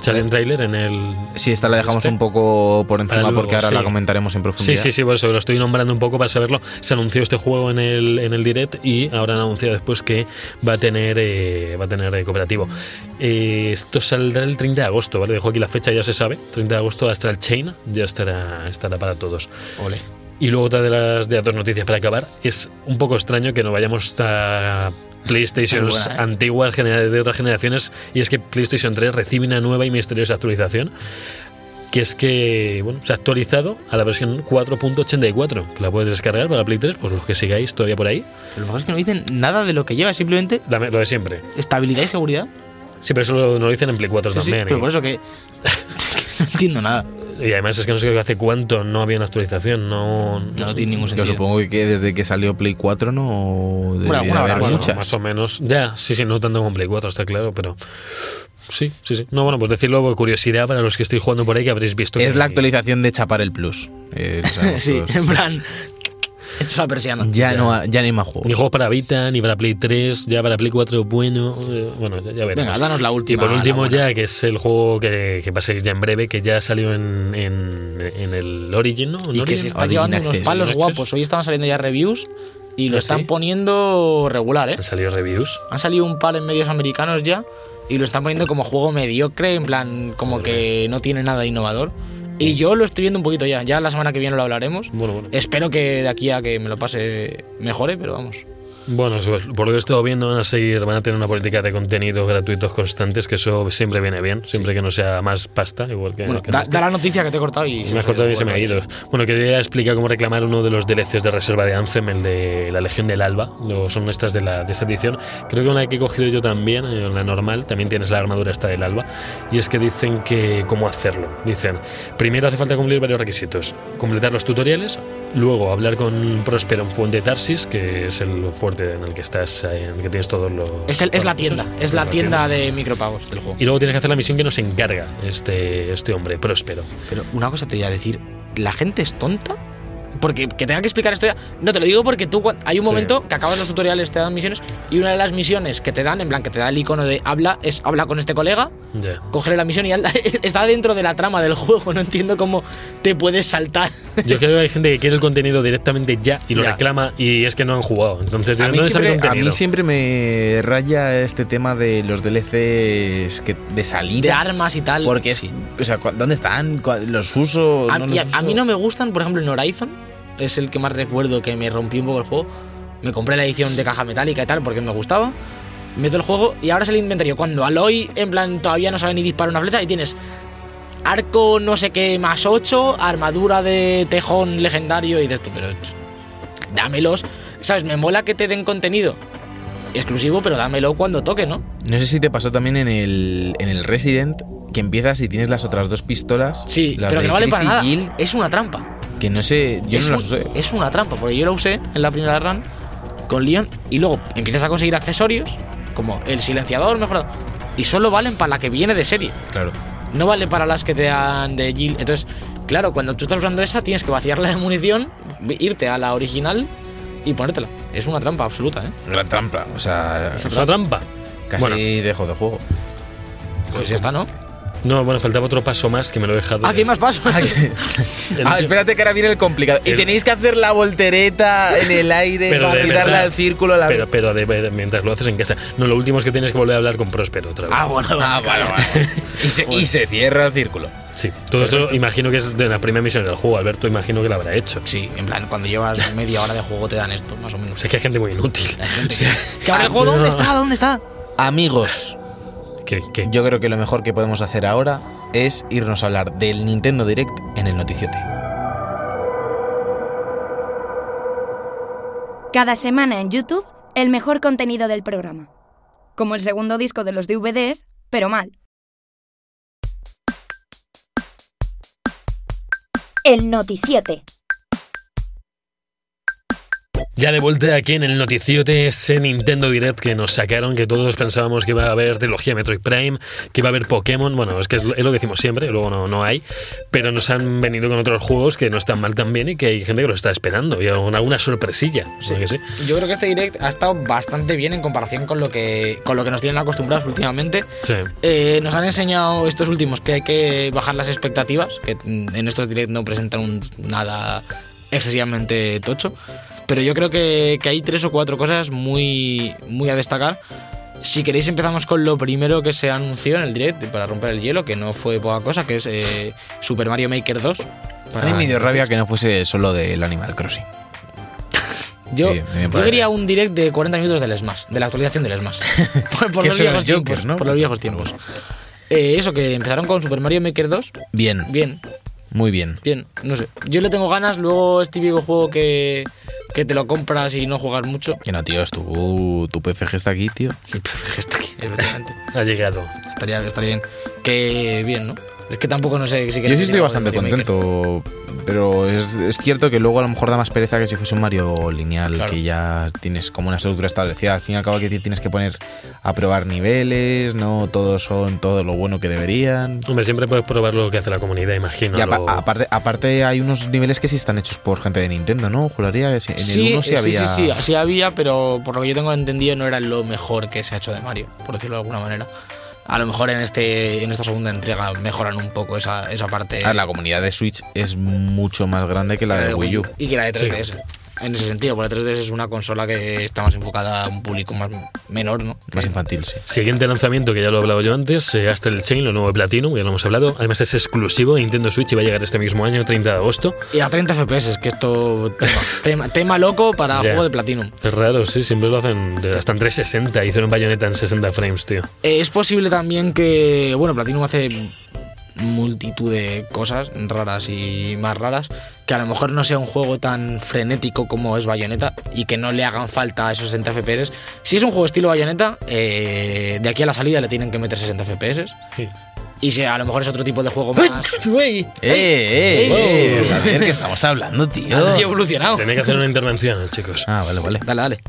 sale en trailer en el. Sí, esta la dejamos Este. un poco por encima luego, porque ahora sí. la comentaremos en Sí, profundidad. sí, sí, por eso lo estoy nombrando un poco para saberlo. Se anunció este juego en el, en el direct y ahora han anunciado después que va a tener eh, va a tener eh, cooperativo. Eh, esto saldrá el 30 de agosto, ¿vale? Dejo aquí la fecha, ya se sabe. 30 de agosto Astral Chain ya estará, estará para todos. Ole. Y luego otra de las, de las dos noticias para acabar. Es un poco extraño que no vayamos a PlayStation buena, ¿eh? antiguas de otras generaciones y es que PlayStation 3 recibe una nueva y misteriosa actualización que es que bueno, se ha actualizado a la versión 4.84, que la puedes descargar para Play 3, pues los que sigáis todavía por ahí. Pero lo mejor es que no dicen nada de lo que lleva, simplemente lo de siempre. estabilidad y seguridad. Sí, pero eso lo, lo dicen en Play 4 Sí, sí, también. pero y- por eso que, que no entiendo nada. Y además es que no sé hace cuánto no había una actualización, no... No, tiene ningún Yo sentido. supongo que desde que salió Play 4 no alguna haber Bueno, muchas. Más o menos. Ya, sí, sí, no tanto como Play 4, está claro, pero... Sí, sí, sí. No, bueno, pues decirlo por curiosidad para los que estéis jugando por ahí que habréis visto Es que la hay- actualización de chapar el plus. Eh, Sí, en plan, hecho la persiana. ya, Ya. no, ya no hay más Ni juegos. juegos para Vita, ni para Play 3, ya para Play 4, bueno, eh, bueno, ya, ya veremos. Venga, danos la Y última. por último ya, que es el juego que, que va a salir ya en breve, que ya salió en, en, en el Origin, ¿no? ¿En Y que se está Origin llevando unos Access. palos Access. guapos. Hoy estaban saliendo ya reviews y lo ¿Ah, están sí? poniendo regular, ¿eh? Han salido reviews. Han salido un par en medios americanos ya y lo están poniendo como juego mediocre, en plan, como que no tiene nada innovador. Y yo lo estoy viendo un poquito ya. Ya la semana que viene lo hablaremos. Bueno, bueno. Espero que de aquí a que me lo pase mejore, pero vamos. Bueno, por lo que he estado viendo van a seguir, van a tener una política de contenidos gratuitos constantes, que eso siempre viene bien, siempre que no sea más pasta, igual que... Bueno, que da, este. da la noticia que te he cortado y... Me ha cortado y se me ha ido. Bueno, quería explicar cómo reclamar uno de los DLCs de reserva de Anthem, el de la Legión del Alba. Son estas de, la, de esta edición. Creo que una que he cogido yo también, eh, la normal, también tienes la armadura esta del Alba. Y es que dicen que cómo hacerlo. Dicen, primero hace falta cumplir varios requisitos. Completar los tutoriales, luego hablar con Próspero en Fuente Tarsis, que es el fuerte en el que estás, eh, en el que tienes todos los... Es, el- es la tienda, cosas. es la tienda de micropagos del juego. Y luego tienes que hacer la misión que nos encarga este, este hombre, Próspero. Pero una cosa te voy a decir, ¿la gente es tonta? Porque que tenga que explicar esto ya. No, te lo digo porque tú hay un Sí. momento que acabas los tutoriales, te dan misiones, y una de las misiones que te dan, en plan que te da el icono de habla, es habla con este colega, Ya. cogerle la misión y anda- está dentro de la trama del juego. No entiendo cómo te puedes saltar. Yo creo que hay gente que quiere el contenido directamente ya y lo Ya. reclama y es que no han jugado. Entonces, A mí, ¿dónde sale el siempre, a mí siempre me raya este tema de los DLCs que, de salida. De armas y tal. Porque Sí. o sea, ¿dónde están? ¿Cu- ¿Los uso? A, no a- los a uso? mí no me gustan, por ejemplo, en Horizon, es el que más recuerdo que me rompió un poco el juego. Me compré la edición de caja metálica y tal porque me gustaba. Meto el juego y ahora es el inventario. Cuando Aloy, en plan, todavía no sabe ni disparar una flecha y tienes arco no sé qué más 8, armadura de tejón legendario y dices tú, pero dámelos. ¿Sabes? Me mola que te den contenido exclusivo, pero dámelo cuando toque, ¿no? No sé si te pasó también en el, en el Resident, que empiezas y tienes las otras dos pistolas. Sí, pero que no vale Chris para nada. Jill, Es una trampa. Que no sé, yo es, no las usé. es una trampa, porque yo la usé en la primera run con Leon y luego empiezas a conseguir accesorios como el silenciador mejorado y solo valen para la que viene de serie, Claro. no vale para las que te dan de Jill. Entonces, claro, cuando tú estás usando esa tienes que vaciarla de munición, irte a la original y ponértela. Es una trampa absoluta, ¿eh? Gran trampa. O sea, Es una trampa. casi Bueno, dejo de juego. Pues ya está, ¿no? No, bueno, faltaba otro paso más que me lo he dejado. Ah, ¿qué más paso? El- ah, espérate que ahora viene el complicado. Y tenéis que hacer la voltereta en el aire Pero para darle al círculo la Pero, pero de- de- mientras lo haces en casa. No, lo último es que tienes que volver a hablar con Próspero otra vez. ah, bueno, Ah, vale, vale. Y se, y se cierra el círculo. Sí, todo esto imagino que es de la primera misión del juego. Alberto, imagino que lo habrá hecho. Sí, en plan, cuando llevas media hora de juego te dan esto, más o menos. O sea, que hay gente muy inútil. Gente que- que abre el juego, ¿dónde está? ¿Dónde está? Amigos, ¿Qué, qué? yo creo que lo mejor que podemos hacer ahora es irnos a hablar del Nintendo Direct en el noticiote. Cada semana en YouTube, el mejor contenido del programa. Como el segundo disco de los DVDs, pero mal. El Noticiote. Ya de vuelta aquí en el noticiote ese Nintendo Direct que nos sacaron, que todos pensábamos que iba a haber trilogía Metroid Prime, que iba a haber Pokémon, bueno, es que es lo, es lo que decimos siempre, luego no, no hay, pero nos han venido con otros juegos que no están mal también y que hay gente que lo está esperando, y alguna, alguna sorpresilla, ¿no que sí? Yo creo que este direct ha estado bastante bien en comparación con lo que, con lo que nos tienen acostumbrados últimamente. Sí. Eh, nos han enseñado estos últimos que hay que bajar las expectativas, que en estos direct no presentan un- nada excesivamente tocho. Pero yo creo que, que hay tres o cuatro cosas muy, muy a destacar. Si queréis empezamos con lo primero que se anunció en el direct para romper el hielo, que no fue poca cosa, que es eh, Super Mario Maker 2. A para- mí me dio rabia que no fuese solo del Animal Crossing. Yo, Sí, yo quería un direct de 40 minutos del Smash, de la actualización del Smash. por los viejos tiempos. Jokers, ¿no? Por los viejos tiempos. Eh, eso, que empezaron con Super Mario Maker 2. Bien, Bien, muy bien. bien, no sé. Yo le tengo ganas, luego es típico juego que, que te lo compras y no juegas mucho. Que no, tío, es tu, tu PFG está aquí, tío. Y PFG está aquí, efectivamente. Ha llegado. Estaría, estaría bien. Que bien, ¿no? Es que tampoco no sé si Yo sí estoy bastante contento, pero es, es cierto que luego a lo mejor da más pereza que si fuese un Mario lineal, Claro. que ya tienes como una estructura establecida. Al fin y al cabo que ti- tienes que poner a probar niveles, no todos son todo lo bueno que deberían. Hombre, siempre puedes probar lo que hace la comunidad, imagino. Y apa- lo- aparte, aparte hay unos niveles que sí están hechos por gente de Nintendo, ¿no? Juraría que sí. en Sí, el 1 sí eh, había... sí, sí, sí, sí había, pero por lo que yo tengo entendido no era lo mejor que se ha hecho de Mario, por decirlo de alguna manera. A lo mejor en este en esta segunda entrega mejoran un poco esa, esa parte. Ah, la comunidad de Switch es mucho más grande que la de Wii U. Y que la de 3DS. En ese sentido, porque la 3DS es una consola que está más enfocada a un público más menor, ¿no? Más Que- infantil, sí. Siguiente lanzamiento, que ya lo he hablado yo antes, eh, Astral Chain, lo nuevo de Platinum, ya lo hemos hablado. Además es exclusivo de Nintendo Switch y va a llegar este mismo año, 30 de agosto. Y a 30 FPS, que esto tema, tema, tema loco para Ya. juego de Platinum. Es raro, sí, siempre lo hacen de- hasta en 360. Hicieron Bayonetta en 60 frames, tío. Eh, Es posible también que, bueno, Platinum hace multitud de cosas raras y más raras, que a lo mejor no sea un juego tan frenético como es Bayonetta y que no le hagan falta esos 60 FPS. Si es un juego estilo Bayonetta, eh, de aquí a la salida le tienen que meter 60 FPS. Sí. Y si a lo mejor es otro tipo de juego más... ¡Eh, eh, eh! A ver, que estamos hablando, tío. Ha evolucionado. Tenía que hacer una intervención, chicos. Ah, vale, vale. Dale, dale.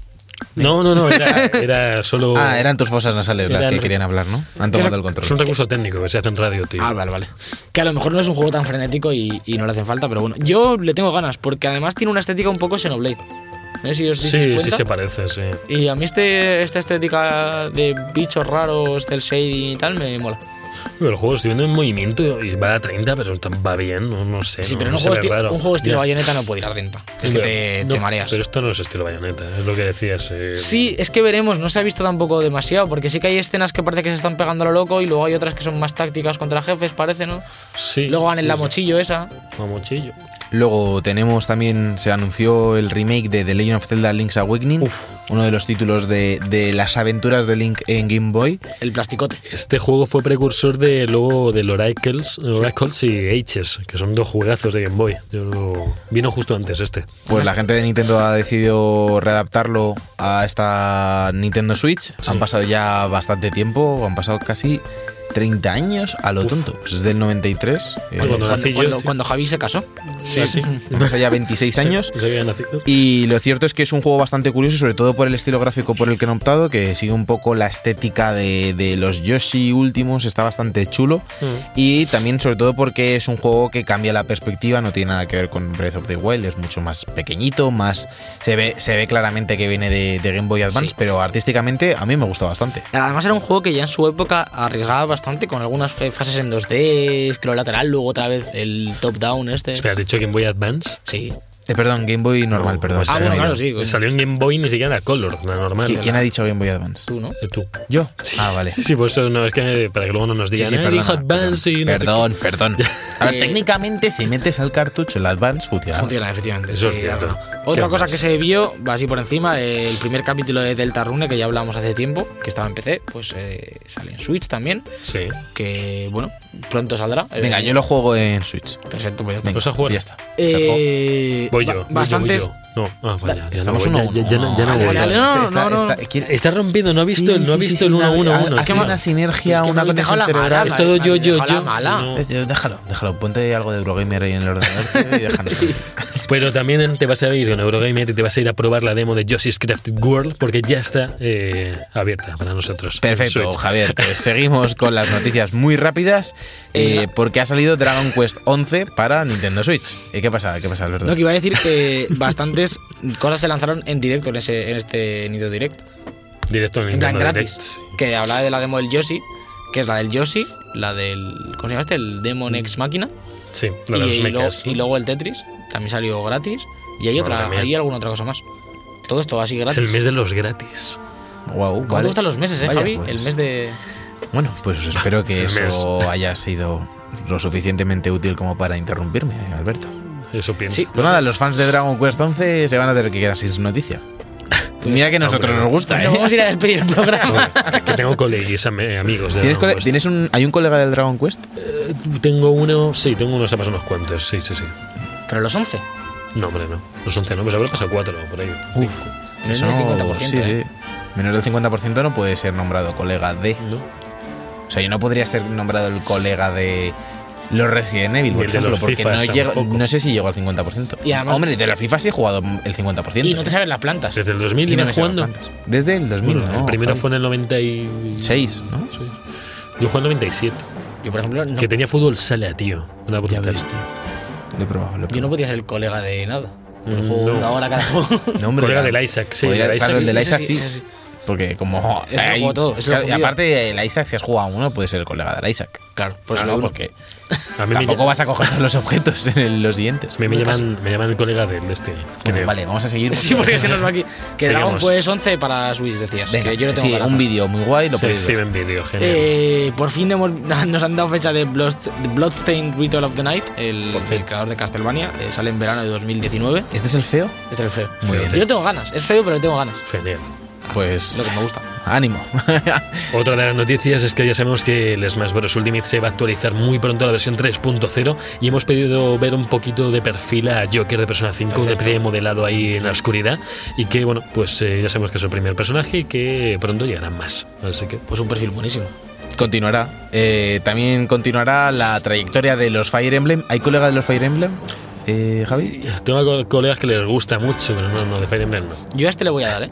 No, no, no, era, era solo. Ah, eran tus fosas nasales las Eran- que querían hablar, ¿no? Han tomado el Es un control. recurso técnico que se hace en radio, tío. Ah, vale, vale. Que a lo mejor no es un juego tan frenético y, y no le hacen falta, pero bueno. Yo le tengo ganas, porque además tiene una estética un poco Xenoblade. No sé si os sí, sí se parece, sí. Y a mí este, esta estética de bichos raros, del shading y tal, me mola. Pero el juego estoy viendo en movimiento y va a 30, pero va bien, no, no sé. Sí, no, pero no un juego, raro. un juego estilo Ya. bayoneta no puede ir a 30. Es que te, No, te mareas. Pero esto no es estilo bayoneta, es lo que decías. eh, Sí, es que veremos, no se ha visto tampoco demasiado, porque sí que hay escenas que parece que se están pegando a lo loco y luego hay otras que son más tácticas contra jefes, parece, ¿no? sí. Luego van en la sí, mochillo esa. Mamochillo. Luego tenemos también, se anunció el remake de The Legend of Zelda Link's Awakening, Uf. uno de los títulos de, de las aventuras de Link en Game Boy. El plasticote. Este juego fue precursor de luego del Oracles, Oracles y H's, que son dos juegazos de Game Boy. Yo- vino justo antes este. Pues la gente de Nintendo ha decidido readaptarlo a esta Nintendo Switch. Han pasado ya bastante tiempo, han pasado casi 30 años a lo tonto. Pues es del 93. eh, Cuando Cuando, cuando- cuando Javi se casó. Sí, sí. pasado ya 26 años. No sabía nacido. Y lo cierto es que es un juego bastante curioso, sobre todo por el estilo gráfico por el que han optado, que sigue un poco la estética de, de los Yoshi últimos, está bastante chulo. Mm. Y también sobre todo porque es un juego que cambia la perspectiva, no tiene nada que ver con Breath of the Wild, es mucho más pequeñito, más se ve, se ve claramente que viene de, de Game Boy Advance, Sí. pero artísticamente a mí me gusta bastante. Además era un juego que ya en su época arriesgaba bastante con algunas fases en 2D, scroll lateral, luego otra vez el top-down este. Espera, ¿has dicho Game Boy Advance? Sí. Eh, perdón, Game Boy normal, No, perdón. pues Ah, bueno, claro, sí. coño. Salió en Game Boy ni siquiera la Color, la normal. ¿Qui- ¿Quién ha dicho Game Boy Advance? Tú, ¿no? Eh, Tú. ¿Yo? Ah, vale. Sí, sí, por eso no, es que para que luego no nos Sí, digan, sí, "Eh, perdona, dijo Advance y no perdón, perdón. A ver, Eh, técnicamente si metes al cartucho el Advance funciona. Funciona, efectivamente. Eso es sí, cierto. claro. Otra ¿Qué cosa más? que se vio, así por encima, el primer capítulo de Delta Rune, que ya hablamos hace tiempo, que estaba en PC, pues eh, sale en Switch también. Sí. que bueno, pronto saldrá. Venga, Eh, yo lo juego en Switch. Perfecto, pues ya está. Venga, ¿Vas a jugar? Ya está. Eh, Voy yo. voy yo, bastantes. voy yo. No, ah, vaya. ya Estamos no ya- ya dale, no, no, no. Está rompiendo, no ha visto, no ha visto el 1 1 1. Ha sido una sinergia, una conexión cerebral. Es todo yo, yo, yo. mala. No. Eh, Déjalo, déjalo. Ponte algo de Eurogamer ahí en el ordenador y déjanos. Pero también te vas a ir con Eurogamer y te vas a ir a probar la demo de Yoshi's Crafted World porque ya está eh, abierta para nosotros. Perfecto, Switch. Javier. Pues seguimos con las noticias muy rápidas eh, porque ha salido Dragon Quest 11 para Nintendo Switch. ¿Y qué pasa? ¿Qué pasa, Alberto? No, que iba a decir que bastantes cosas se lanzaron en directo en, ese, en este Nintendo Direct. Directo en En plan Nintendo gratis. Direct. Que hablaba de la demo del Yoshi, que es la del Yoshi, la del. ¿Cómo se llama este? El Demon X Máquina. Sí, la de los Y, y luego el Tetris, también salió gratis. Y hay otra, hay alguna otra cosa más. Todo esto así Es gratis. el mes de los gratis. Wow, ¿Cómo vale. te gustan los meses, eh, Vaya, Javi? pues. El mes de. Bueno, pues espero que eso haya sido lo suficientemente útil como para interrumpirme, Alberto. Eso pienso. Sí. Pues nada, los fans de Dragon Quest 11 se van a tener que quedar sin su noticia. Mira que a nosotros Hombre, nos gusta, ¿eh? vamos a ir a despedir el programa. Es que tengo coleguis, am- amigos. De ¿Tienes, Dragon cole- Quest. tienes un, ¿Hay un colega del Dragon Quest? Eh, Tengo uno, sí, tengo unos, además unos cuantos, sí, sí, sí. Pero los 11. No, hombre, no. Los 11 no, pues habrá pasado 4 por ahí. Uf. Menos del 50%, sí, ¿eh? sí. Menos del 50% no puede ser nombrado colega de. ¿No? O sea, yo no podría ser nombrado el colega de los Resident Evil, por el ejemplo, los porque no, llego, no sé si llego al 50%. Y además- Hombre, de los FIFA sí he jugado el 50%. Y no te sabes las plantas. Desde el 2000 Y no jugando. plantas. Desde el 2000, Bueno, ¿no? el primero Javi. fue en el 96. ¿no? Sí. Yo jugué en 97. Yo, por ejemplo, no, Que tenía fútbol sala, tío. Una Ya brutal. ves, tío. Lo he probado, lo he yo no probado. podía ser el colega de nada. Yo Mm, juego no. una hora cada juego. No, hombre, Colega del Isaac, sí. Podría- del claro, Isaac. el del Ese Isaac sí, sí. Porque como. Lo hay- juego todo, claro, y aparte del Isaac, si has jugado a uno, puede ser el colega del Isaac. Claro, pues Claro, lo uno. porque A mí tampoco vas a coger los objetos en el- los siguientes. me, me me llaman, me llaman el colega del este. Bueno, vale, vamos a seguir. Sí, porque se nos va aquí. Que. Dragon Quest 11 para Switch, decías. Venga, Sí, yo le tengo sí, ganas. un vídeo muy guay, lo Sí, podéis sí, ver. en vídeo, genial. Eh, por fin hemos- nos han dado fecha de Blood, de Bloodstained Ritual of the Night, el, el creador de Castlevania. eh, sale en verano de 2019. ¿Este es el feo? Este es el feo. Muy bien. Yo le tengo ganas. Es feo, pero le tengo ganas. Genial. Pues Lo que me gusta. ánimo. Otra de las noticias es que ya sabemos que el Smash Bros. Ultimate se va a actualizar muy pronto a la versión 3.0 y hemos pedido ver un poquito de perfil a Joker de Persona 5, un especie de modelado ahí en la oscuridad y que, bueno, pues eh, ya sabemos que es el primer personaje y que pronto llegarán más. Así que, Pues un perfil buenísimo. continuará. Eh, también continuará la trayectoria de los Fire Emblem. ¿Hay colegas de los Fire Emblem? Eh, Javi. tengo co- colegas que les gusta mucho, pero no, no, de Fire Emblem no. Yo a este le voy a dar, ¿eh?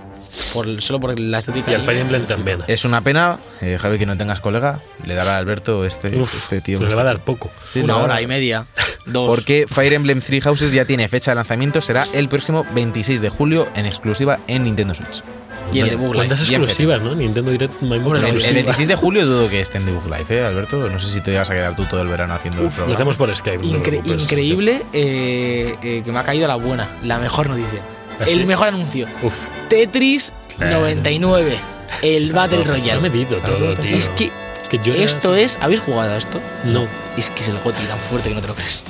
Por, solo por la estética. Y al Fire Emblem también. Es una pena, eh, Javi, que no tengas colega. Le dará a Alberto este, Uf, este tío. pues le va a dar poco. Sí, Una hora y media. Dos. Porque Fire Emblem Three Houses ya tiene fecha de lanzamiento, será el próximo 26 de julio en exclusiva en Nintendo Switch. Y el de Bug Life. ¿Cuántas Y en exclusivas, no? Nintendo Direct no hay muchas El, el exclusivas. 26 de julio dudo que esté en Debug Live, ¿eh, Alberto? No sé si te vas a quedar tú todo el verano haciendo el Lo programa. hacemos por Skype. Incre- increíble eh, eh, que me ha caído la buena, la mejor noticia. ¿Ah, sí? El mejor anuncio. Uf. Tetris Claro. 99. El Battle Royale. medido todo, todo tío. Es que que yo ya- esto es. ¿Habéis jugado a esto? No. Es que es el goti tan fuerte que no te lo crees.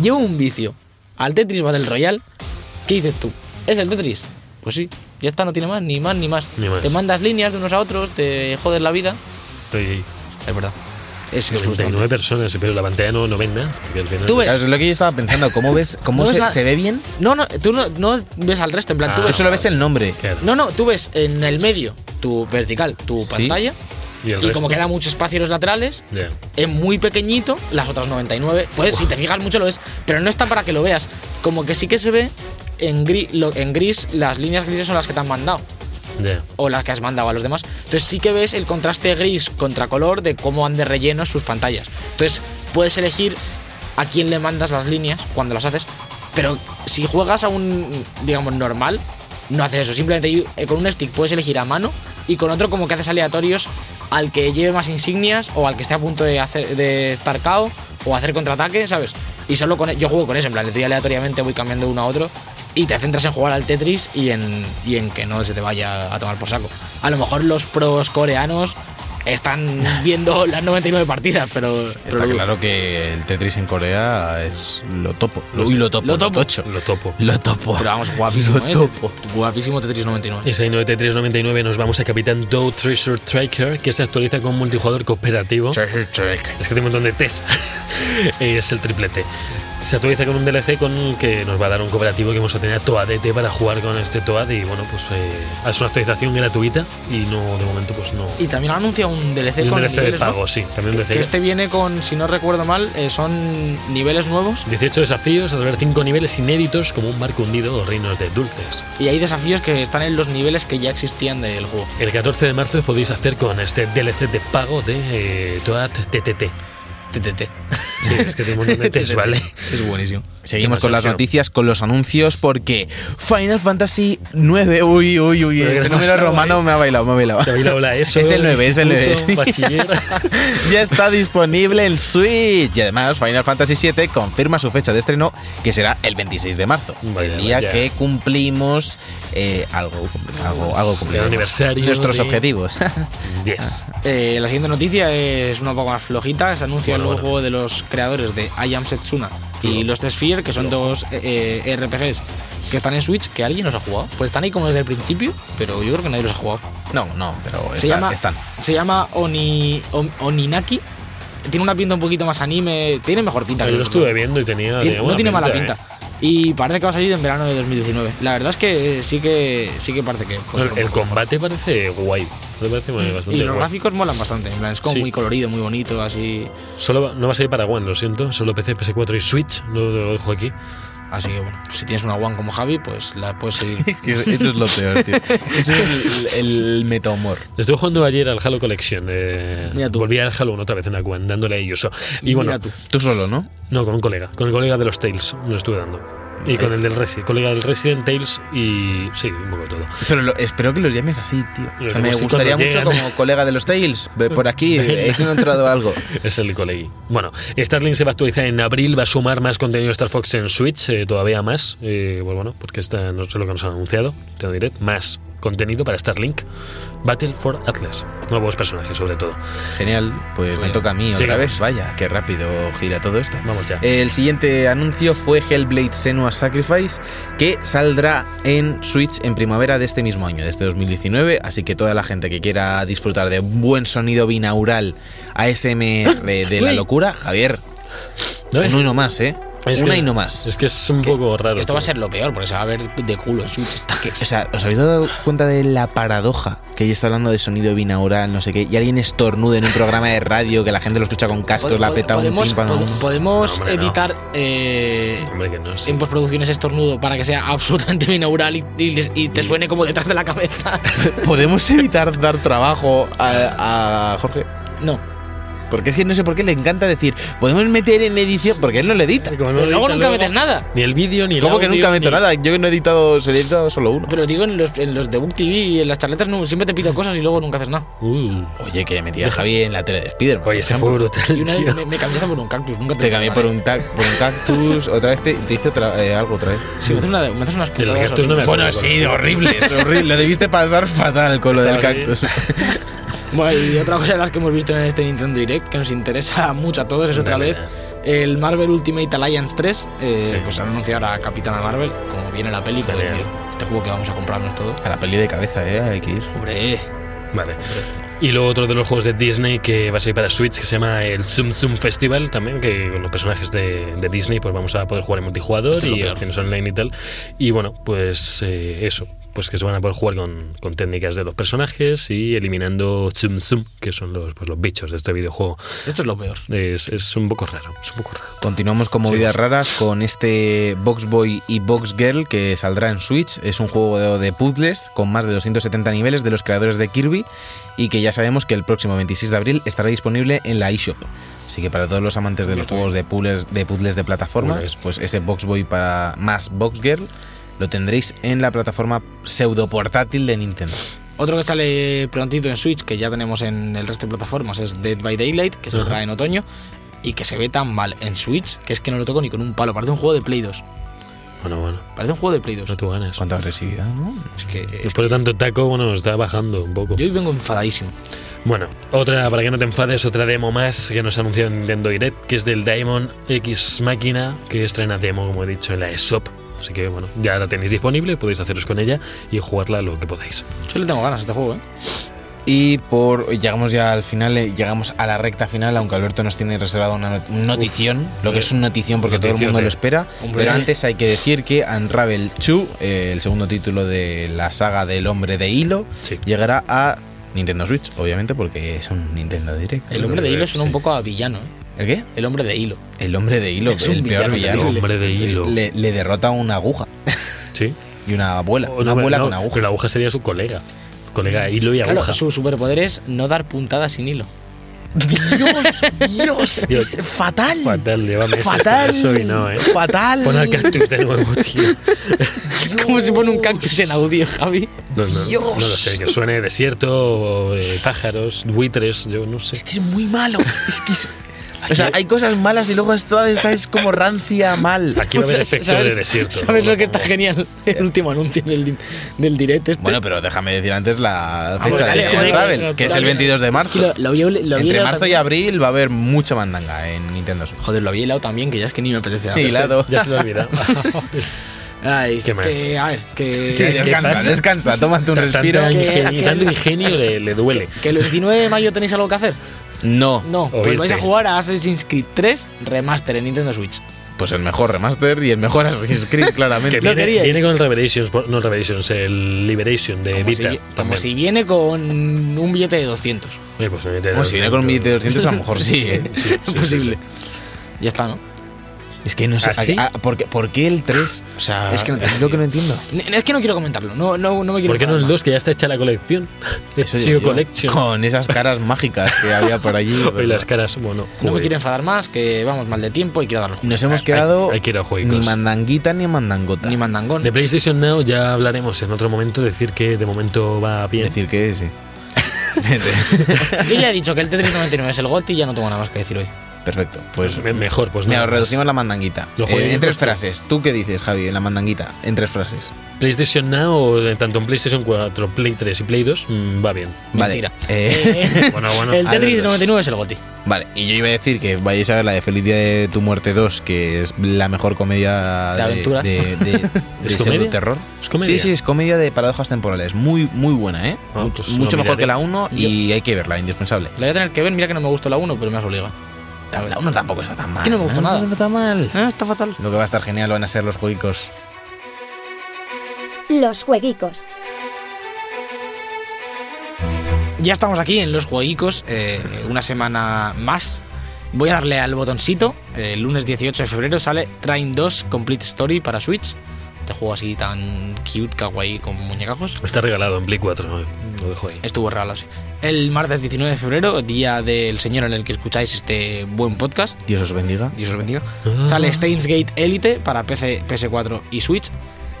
Llevo un vicio al Tetris Battle Royale. ¿Qué dices tú? ¿Es el Tetris? Pues sí, ya está, no tiene más, ni más, ni más. Ni más. Te mandas líneas de unos a otros, te jodes la vida. Oye, Es verdad. Es, es 99 frustrante. personas, pero la pantalla no, no ven nada. Tú ves- Claro, es lo que yo estaba pensando. ¿Cómo ves? ¿Cómo No ves se, la- se ve bien? No, no, tú no, no ves al resto, en plan, tú Ah. ves. Tú solo ves el nombre. Claro. No, no, tú ves en el medio, tu vertical, tu Sí. pantalla. Y, el Y como queda mucho espacio en los laterales, Ya. es muy pequeñito, las otras 99. Pues si te fijas mucho lo ves, pero no está para que lo veas. Como que sí que se ve en, gri- lo- en gris, las líneas grises son las que te han mandado. O las que has mandado a los demás. Entonces sí que ves el contraste gris contra color de cómo han de relleno sus pantallas. Entonces puedes elegir a quién le mandas las líneas cuando las haces. Pero si juegas a un, digamos, normal, no haces eso. Simplemente eh, con un stick puedes elegir a mano y con otro como que haces aleatorios al que lleve más insignias o al que esté a punto de, hacer, estar KO o hacer contraataque, ¿sabes? Y solo con e, yo juego con eso, en plan, le doy aleatoriamente, voy cambiando uno a otro y te centras en jugar al Tetris y en, y en que no se te vaya a tomar por saco. A lo mejor los pros coreanos están viendo las 99 partidas, pero... pero Está lo- claro que el Tetris en Corea es lo topo. Lo- Uy, lo topo. lo topo. tocho. Lo topo. Lo topo. Pero vamos, guapísimo, Lo ¿eh? topo. Guapísimo Tetris 99. Y 69399 nos vamos a Capitán Doe Treasure Tracker, que se actualiza con multijugador cooperativo. Es que tiene un montón de T's. es el triplete. Se actualiza con un DLC con el que nos va a dar un cooperativo que vamos a tener a Toadete para jugar con este Toad. Y bueno, pues eh, es una actualización gratuita y no, de momento, pues no. Y también anuncia un DLC un con DLC de pago, sí. También un DLC. Que este viene con, si no recuerdo mal, eh, son niveles nuevos 18 desafíos, a ver 5 niveles inéditos como un barco hundido o reinos de dulces. y hay desafíos que están en los niveles que ya existían del juego. El 14 de marzo podéis hacer con este DLC de pago de eh, Toad TTT. TTT. Sí, es que tiene un montón de. Es buenísimo. Seguimos ¿Qué con las noticias, con los anuncios, porque Final Fantasy 9. Uy, uy, uy. Ese ¿qué número romano me ha bailado, me ha bailado. Te eso. Es el 9, es el 9, instituto, sí. Bachiller. ya está disponible en Switch. Y además, Final Fantasy VII confirma su fecha de estreno, que será el 26 de marzo. El día que cumplimos eh, algo, algo, algo El aniversario Nuestros de- objetivos. Yes. Eh, la siguiente noticia es una poco más flojita. Se anuncia Bueno, el nuevo bueno. juego de los creadores de I Am Setsuna y Bueno. Lost Sphere, que son dos eh, RPGs que están en Switch que alguien los ha jugado. Pues están ahí como desde el principio, pero yo creo que nadie los ha jugado. No, no, pero Se está- llama, están. se llama Oni, On- Oninaki. Tiene una pinta un poquito más anime. Tiene mejor pinta. Yo que lo los estuve viendo y tenía. Tiene- no tiene mala pinta. ¿eh? Y parece que va a salir en verano de 2019. La verdad es que sí que sí que parece que. un el combate parece guay. Me parece muy- bastante Y los guay. gráficos molan bastante. Es como Sí. muy colorido, muy bonito, así. Solo no va a salir para One, lo siento. Solo PC, PS4 y Switch. Lo, lo dejo aquí. Así que bueno, si tienes una One como Javi, pues la puedes seguir. Es que eso es lo peor, tío. Eso es el, el meta-humor. Estuve jugando ayer al Halo Collection. eh, Mira tú. volví al Halo 1 otra vez en la One, dándole a ellos. Y bueno, Mira tú. Tú solo, ¿no? no, con un colega. Con el colega de los Tales lo estuve dando. Y con el del Resident, del Resident Tales y. Sí, un poco de todo. Pero lo- espero que los llames así, tío. Lo O sea, me gustaría mucho llegan. como colega de los Tales. Por aquí, he encontrado algo. Es el colegui. Bueno, Starlink se va a actualizar en abril, va a sumar más contenido de Star Fox en Switch, eh, todavía más. Eh, pues bueno, porque esta no sé lo que nos han anunciado, te lo diré, más contenido para Starlink. Battle for Atlas. Nuevos personajes, sobre todo. Genial, pues me toca a mí otra vez. Vaya, qué rápido gira todo esto. Vamos ya. El siguiente anuncio fue Hellblade Senua's Sacrifice, que saldrá en Switch en primavera de este mismo año, de este 2019. Así que toda la gente que quiera disfrutar de un buen sonido binaural ASMR de la locura, Javier, ¿No uno más, ¿eh? Es Una que- y no más. Es que es un poco raro. Esto va a ser lo peor, porque se va a ver de culo en Switch. Está que O sea, ¿os habéis dado cuenta de la paradoja? Que ella está hablando de sonido binaural, no sé qué, y alguien estornuda en un programa de radio que la gente lo escucha con cascos, la peta un podemos, tímpano. pod- podemos No, hombre, no. editar eh, Hombre, que no en postproducción ese estornudo para que sea absolutamente binaural y, y les- y te suene como detrás de la cabeza. ¿Podemos evitar dar trabajo a, a Jorge? No. Porque es que no sé por qué le encanta decir, podemos meter en edición, porque él no le edita. Pero luego nunca metes nada. Ni el vídeo, ni el ¿Cómo que audio, nunca meto ni- nada? Yo no he editado, se he editado solo uno. Pero digo, en los, en los de Book TV y en las charletas no, siempre te pido cosas y luego nunca haces nada. Uh, Oye, que metí a Javi en la tele de Spiderman. oye, ese fue brutal. Y una vez me, me cambiaste por un cactus, nunca te Te cambié por un, tac- por un cactus, otra vez te, te hice otra- eh, algo otra vez. Sí, me haces, una, me haces unas putadas no. Bueno, sí, horrible, es horrible. Lo debiste pasar fatal con lo del cactus. Bueno, y otra cosa de las que hemos visto en este Nintendo Direct que nos interesa mucho a todos es otra vez el Marvel Ultimate Alliance 3. eh, Sí. Pues han anunciado a Capitana Marvel, como viene la peli, este juego que vamos a comprarnos todo. A la peli de cabeza, eh, hay que ir. Hombre, Vale. Y luego otro de los juegos de Disney que va a salir para Switch que se llama el Zoom Zoom Festival también, que con los personajes de, de Disney pues vamos a poder jugar en multijugador Esto es lo y peor. opciones online y tal. Y bueno, pues eh, eso, pues que se van a poder jugar con, con técnicas de los personajes y eliminando Zoom Zoom, que son los, pues, los bichos de este videojuego. esto es lo peor. Es, es un poco raro, es un poco raro. Continuamos con movidas raras con este Box Boy y Box Girl que saldrá en Switch. Es un juego de, de puzzles con más de 270 niveles de los creadores de Kirby y que ya sabemos que el próximo 26 de abril estará disponible en la eShop. Así que para todos los amantes de los juegos de puzzles de, puzzles de plataforma, Puzzles. pues ese Box Boy para más Box Girl lo tendréis en la plataforma pseudo portátil de Nintendo. Otro que sale prontito en Switch, que ya tenemos en el resto de plataformas, es Dead by Daylight, que saldrá Ajá. en otoño y que se ve tan mal en Switch que es que no lo toco ni con un palo. Parece un juego de Play 2. Bueno, bueno, Parece un juego de Play 2. no tú ganas. Cuánta agresividad, ¿no? Es que, es Después de tanto taco, bueno, está bajando un poco. que yo hoy vengo enfadadísimo. Bueno, otra, para que no te enfades, otra demo más que nos anunció en Nintendo Direct, que es del Diamond X Máquina, que estrena demo, como he dicho, en la eShop. Así que bueno, ya la tenéis disponible, podéis haceros con ella y jugarla lo que podáis. Yo le tengo ganas a este juego, ¿eh? Y por llegamos ya al final, eh, llegamos a la recta final, aunque Alberto nos tiene reservado una not- un notición, lo que es un notición porque todo el mundo lo espera. Hombre. Pero antes hay que decir que Unravel 2, eh, el segundo título de la saga del hombre de hilo, Sí. llegará a Nintendo Switch, obviamente, porque es un Nintendo Direct. El hombre de hilo suena Sí. un poco a villano, ¿eh? ¿El qué? El hombre de hilo. El hombre de hilo, Es un el peor villano villano. terrible. Hombre de hilo. Le, le derrota una aguja Sí. y una abuela. O Una no, abuela no, con aguja. Pero la aguja sería su colega. Colega hilo y Claro, aguja. su superpoder es no dar puntadas sin hilo. Dios, Dios, Dios. es fatal. Fatal, lleva meses Fatal. eso y no, ¿eh? Fatal. Pon al cactus de nuevo, tío. ¿Cómo se pone un cactus en audio, Javi? No, no, Dios. no lo sé, que suene desierto, o, eh, pájaros, buitres, yo no sé. Es que es muy malo. Es que es- O sea, hay cosas malas y luego esta, esta es como rancia mal. Aquí va a haber efecto ¿sabes- de desierto. ¿Sabes lo que está genial? El último anuncio del, del direct este. Bueno, pero déjame decir antes la bueno, fecha dale, de dale, Unravel, dale, que es el 22 de Es que marzo. lo, lo lo Entre marzo y abril va a haber mucha mandanga en Nintendo Switch. Joder, lo había hilado también, que ya es que ni me apetece Sí, hilado. Ya se lo he olvidado. Ay, ¿Qué más? Que, a ver, que, Sí, descansa, pasa? descansa, tómate un respiro. tanto ingenio le, le duele. que el 29 de mayo tenéis algo que hacer. No, No, pues vais a jugar a Assassin's Creed 3 Remaster en Nintendo Switch. pues el mejor remaster y el mejor Assassin's Creed, claramente. Que Lo viene, viene con el Revelations, no el Revelations, el Liberation de Como, Vita. vi- como si viene con un billete de 200. Oye, pues, Bueno, si viene con un billete de 200, a lo mejor sí, ¿eh? Sí, sí, sí, Posible. sí. Ya está, ¿no? Es que no sé. ¿Ah, sí? a- a- ¿por, qué, por qué el 3? O sea, Es que no es lo que no entiendo. Es que no quiero comentarlo. No, no, no me quiero ¿Por qué no el enfadar 2 que ya está hecha la colección? Eso. Collection. Con esas caras mágicas que había por allí. Y las caras, bueno. No me quiero enfadar más, que vamos mal de tiempo y quiero darlo. Nos hemos quedado hay- hay que ir a juegos. ni mandanguita ni mandangota. Ni mandangón. De PlayStation Now ya hablaremos en otro momento, decir que de momento va bien. decir que sí. Yo ya he dicho que el Tetris 99 es el GOTY y ya no tengo nada más que decir hoy. Perfecto. Pues Me- mejor, pues Mira, nada más. reducimos la mandanguita. Lo Eh, en tres que- frases. ¿Tú qué dices, Javi, en la mandanguita? En tres frases. PlayStation Now, eh, tanto en PlayStation 4, Play 3 y Play 2, mm, va bien. Vale. Mentira. Eh, Eh, Bueno, bueno. el Tetris dos. 99 es el GOTY. vale, y yo iba a decir que vayáis a ver la de Feliz Día de tu Muerte 2, que es la mejor comedia De aventuras. de, de, de, ¿Es de comedia? pseudoterror. ¿Es comedia? Sí, sí, es comedia de paradojas temporales. Muy, muy buena, ¿eh? Ah, mucho pues mucho mejor que la 1 y hay que verla, indispensable. La voy a tener que ver, mira que no me gustó la 1, pero me has obligado. La 1 tampoco está tan mal. Que no me gustó nada. No está mal. Ah, está fatal. Lo que va a estar genial van a ser los juegos. Los jueguicos. Ya estamos aquí en los jueguicos, eh, una semana más. Voy a darle al botoncito. El lunes 18 de febrero sale Train 2 Complete Story para Switch. Este juego así tan cute, kawaii, con muñecajos. Está regalado en Play 4, ¿no? lo dejo ahí. Estuvo regalado, sí. El martes 19 de febrero, día del señor en el que escucháis este buen podcast. Dios os bendiga. Dios os bendiga. Ah. Sale Steins Gate Elite para PC, PS4 y Switch.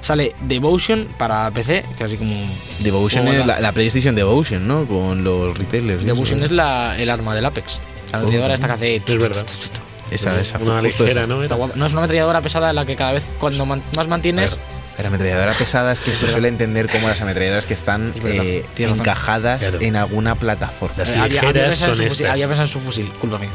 Sale Devotion para PC, que es así como. Devotion Como es la- la, la PlayStation Devotion, ¿no? Con los retailers. Devotion es la, el arma del Apex. La ametralladora esta que hace. Es verdad. Esa, esa. Una ligera, esa. ¿no? Está Era. guapa. No es una ametralladora pesada en la que cada vez cuando man- más mantienes. La ametralladora pesada es que se suele entender como las ametralladoras que están eh, encajadas Claro. en alguna plataforma. Las eh, había- había ligeras en son su fusil, estas. Había pensado en su fusil, culpa mía.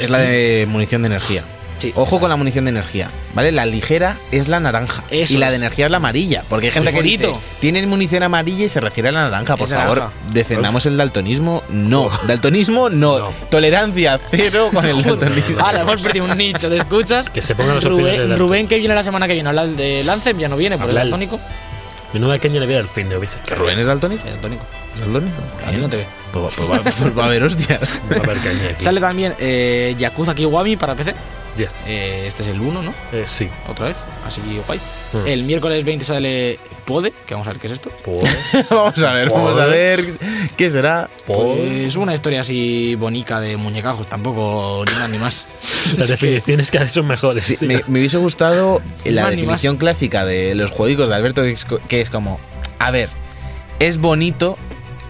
Es la de munición de energía. Sí. Ojo con la munición de energía, ¿vale? La ligera es la naranja Eso y la de es. energía es la amarilla, porque hay gente que dice, tienen munición amarilla y se refiere a la naranja, por Es favor, naranja. defendamos el daltonismo, no, daltonismo no. No. tolerancia cero con el daltonismo. Ahora hemos perdido un nicho de escuchas. Que se pongan opciones Rubén, Rubén, que viene la semana que viene a hablar de Lancem, ya no viene por el Hablar. daltónico. Menuda caña le voy al fin de. ¿Que Rubén es daltónico? El daltónico. ¿Es daltónico? A ti no te ve. Pues, pues va, pues va a haber hostias. Va a haber caña aquí. Sale también eh, Yakuza Kiwami para PC. Yes. Eh, este es el 1, ¿no? Eh, sí. Otra vez. Así guay. Mm. El miércoles 20 sale Pode, que vamos a ver qué es esto. Por- vamos a ver, vamos a ver qué será. por- Pues una historia así bonica de muñecajos, tampoco ni más ni más. Las definiciones cada vez son mejores. Sí, me, me hubiese gustado la Más definición clásica de los juegos de Alberto, que es, que es como, a ver, es bonito,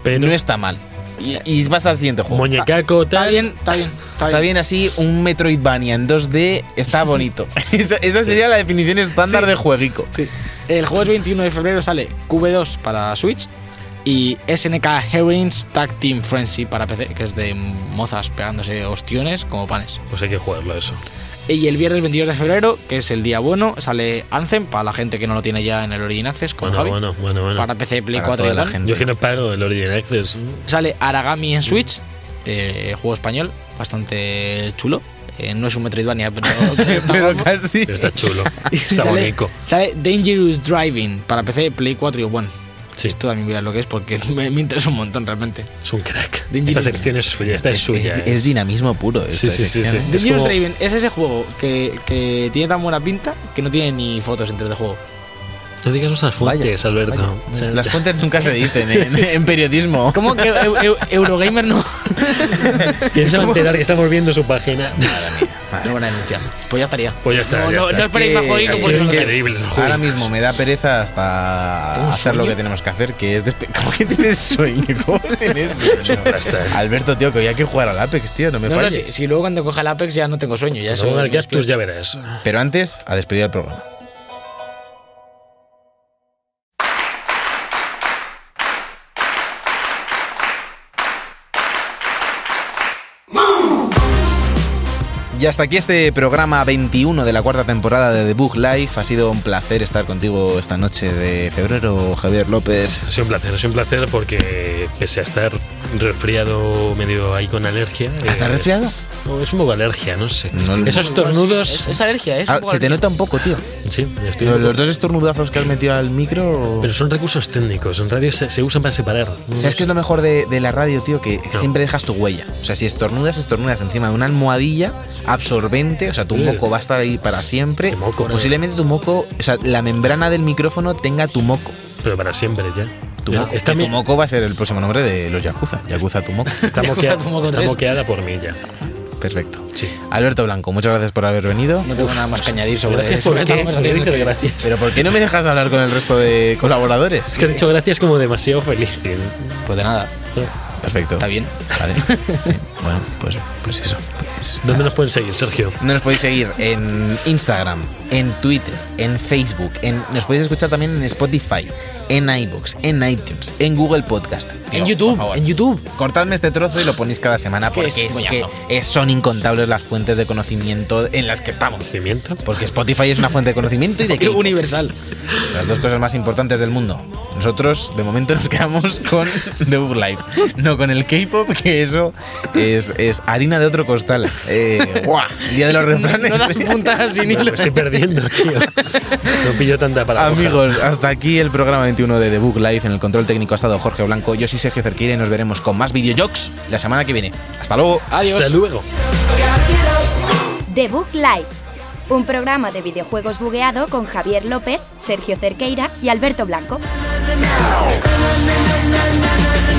Pero no está mal. Y, y vas al siguiente juego. Muñecaco Está tal. bien, está bien. Está, Está bien así, un Metroidvania en 2D está bonito. esa, esa sería la definición estándar de jueguico. El jueves 21 de febrero sale QV2 para Switch y SNK Heroines Tag Team Frenzy para PC, que es de mozas pegándose ostiones como panes. Pues hay que jugarlo eso. Y el viernes 22 de febrero, que es el día bueno, sale Anthem para la gente que no lo tiene ya en el Origin Access, como Bueno, Javi. bueno, bueno, bueno. Para PC, Play Para 4 toda y la gente. Yo es que no pago el Origin Access. Sale Aragami en Switch, eh, juego español, bastante chulo. Eh, no es un Metroidvania, pero, Pero casi. Pero está chulo. Está sale, bonito. Sale Dangerous Driving para PC, Play 4 y One. Sí. Esto también voy a lo que es porque me, me interesa un montón realmente. Es un crack. Esta sección es suya. Esta es, Es, suya. es- es- es dinamismo puro. esta Sí, sí, sí, sí. ¿eh? Es como- Driving es ese juego que, que tiene tan buena pinta que no tiene ni fotos en 3D juego. No digas esas fuentes, Alberto. Vaya, O sea, Las fuentes nunca se dicen en, en periodismo. ¿Cómo que Eu- Eu- Eurogamer no? ¿Quién se va a enterar que estamos viendo su página? No van a denunciar. Pues ya estaría. Pues ya está, No, ya no, está. no Es esperéis más así porque es no increíble. el Ahora juego. mismo me da pereza hasta ¿Tengo un hacer lo que tenemos que hacer, que es despe- ¿Cómo que tienes sueño? ¿Cómo tienes sueño? Alberto, tío, que hoy hay que jugar al Apex, tío, no me No, no, falles. si, si luego cuando coja el Apex ya no tengo sueño. Ya Cuando ponga el cactus ya verás. Pero antes, a despedir el programa. Y hasta aquí este programa 21 de la cuarta temporada de The Book Life. Ha sido un placer estar contigo esta noche de febrero, Javier López. Ha sido un placer, ha sido un placer porque pese a estar resfriado medio ahí con alergia. ¿Estás eh, resfriado? No, es un poco alergia, no sé. No- Esos tornudos. Es, es alergia, ¿eh? Es Ah, se te alergia. nota un poco, tío. Sí, estoy Los, dos estornudazos que has metido al micro. Pero son recursos técnicos. En radio se, se usan para separar. ¿Sabes qué es lo mejor de, de la radio, tío? Que siempre dejas tu huella. O sea, si estornudas, estornudas encima de una almohadilla absorbente. O sea, tu Sí. moco va a estar ahí para siempre. Qué moco. Posiblemente tu moco, o sea, la membrana del micrófono tenga tu moco. Pero para siempre ya. Tu Ya, moco. Está, Y mi- tu moco va a ser el próximo nombre de los Yakuza. Yakuza tu moco. está, moquea- está moqueada por mí ya. Perfecto. Sí. Alberto Blanco, muchas gracias por haber venido. No tengo nada más que añadir sobre Gracias eso. por qué. conversación que- Gracias. Pero ¿por qué no me dejas hablar con el resto de colaboradores? Es que has dicho gracias como demasiado feliz. Pues de nada. Perfecto. Está bien. Vale. bueno, pues, pues eso. Pues, ¿Dónde nos pueden seguir, Sergio? No nos podéis seguir en Instagram, en Twitter, en Facebook, en, nos podéis escuchar también en Spotify, en iBooks, en iTunes, en Google Podcast. En YouTube, por favor, en YouTube. Cortadme este trozo y lo ponéis cada semana Es que porque es es, que son incontables las fuentes de conocimiento en las que estamos. ¿Conocimiento? Porque Spotify es una fuente de conocimiento y de K-pop, Universal. las dos cosas más importantes del mundo. Nosotros, de momento, nos quedamos con The Book Live, no con el K-pop, que eso es, es harina de otro costal. Eh. El día de los refranes. No das puntas sin Me hilo. estoy perdiendo, tío. No pillo tanta para Amigos, hasta aquí el programa 21 de The Book Live. En el control técnico ha estado Jorge Blanco. Yo soy Sergio Cerqueira y nos veremos con más videojogs la semana que viene. Hasta luego. Adiós. Hasta luego. The Book Live, un programa de videojuegos bugueado con Javier López, Sergio Cerqueira y Alberto Blanco.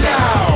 Now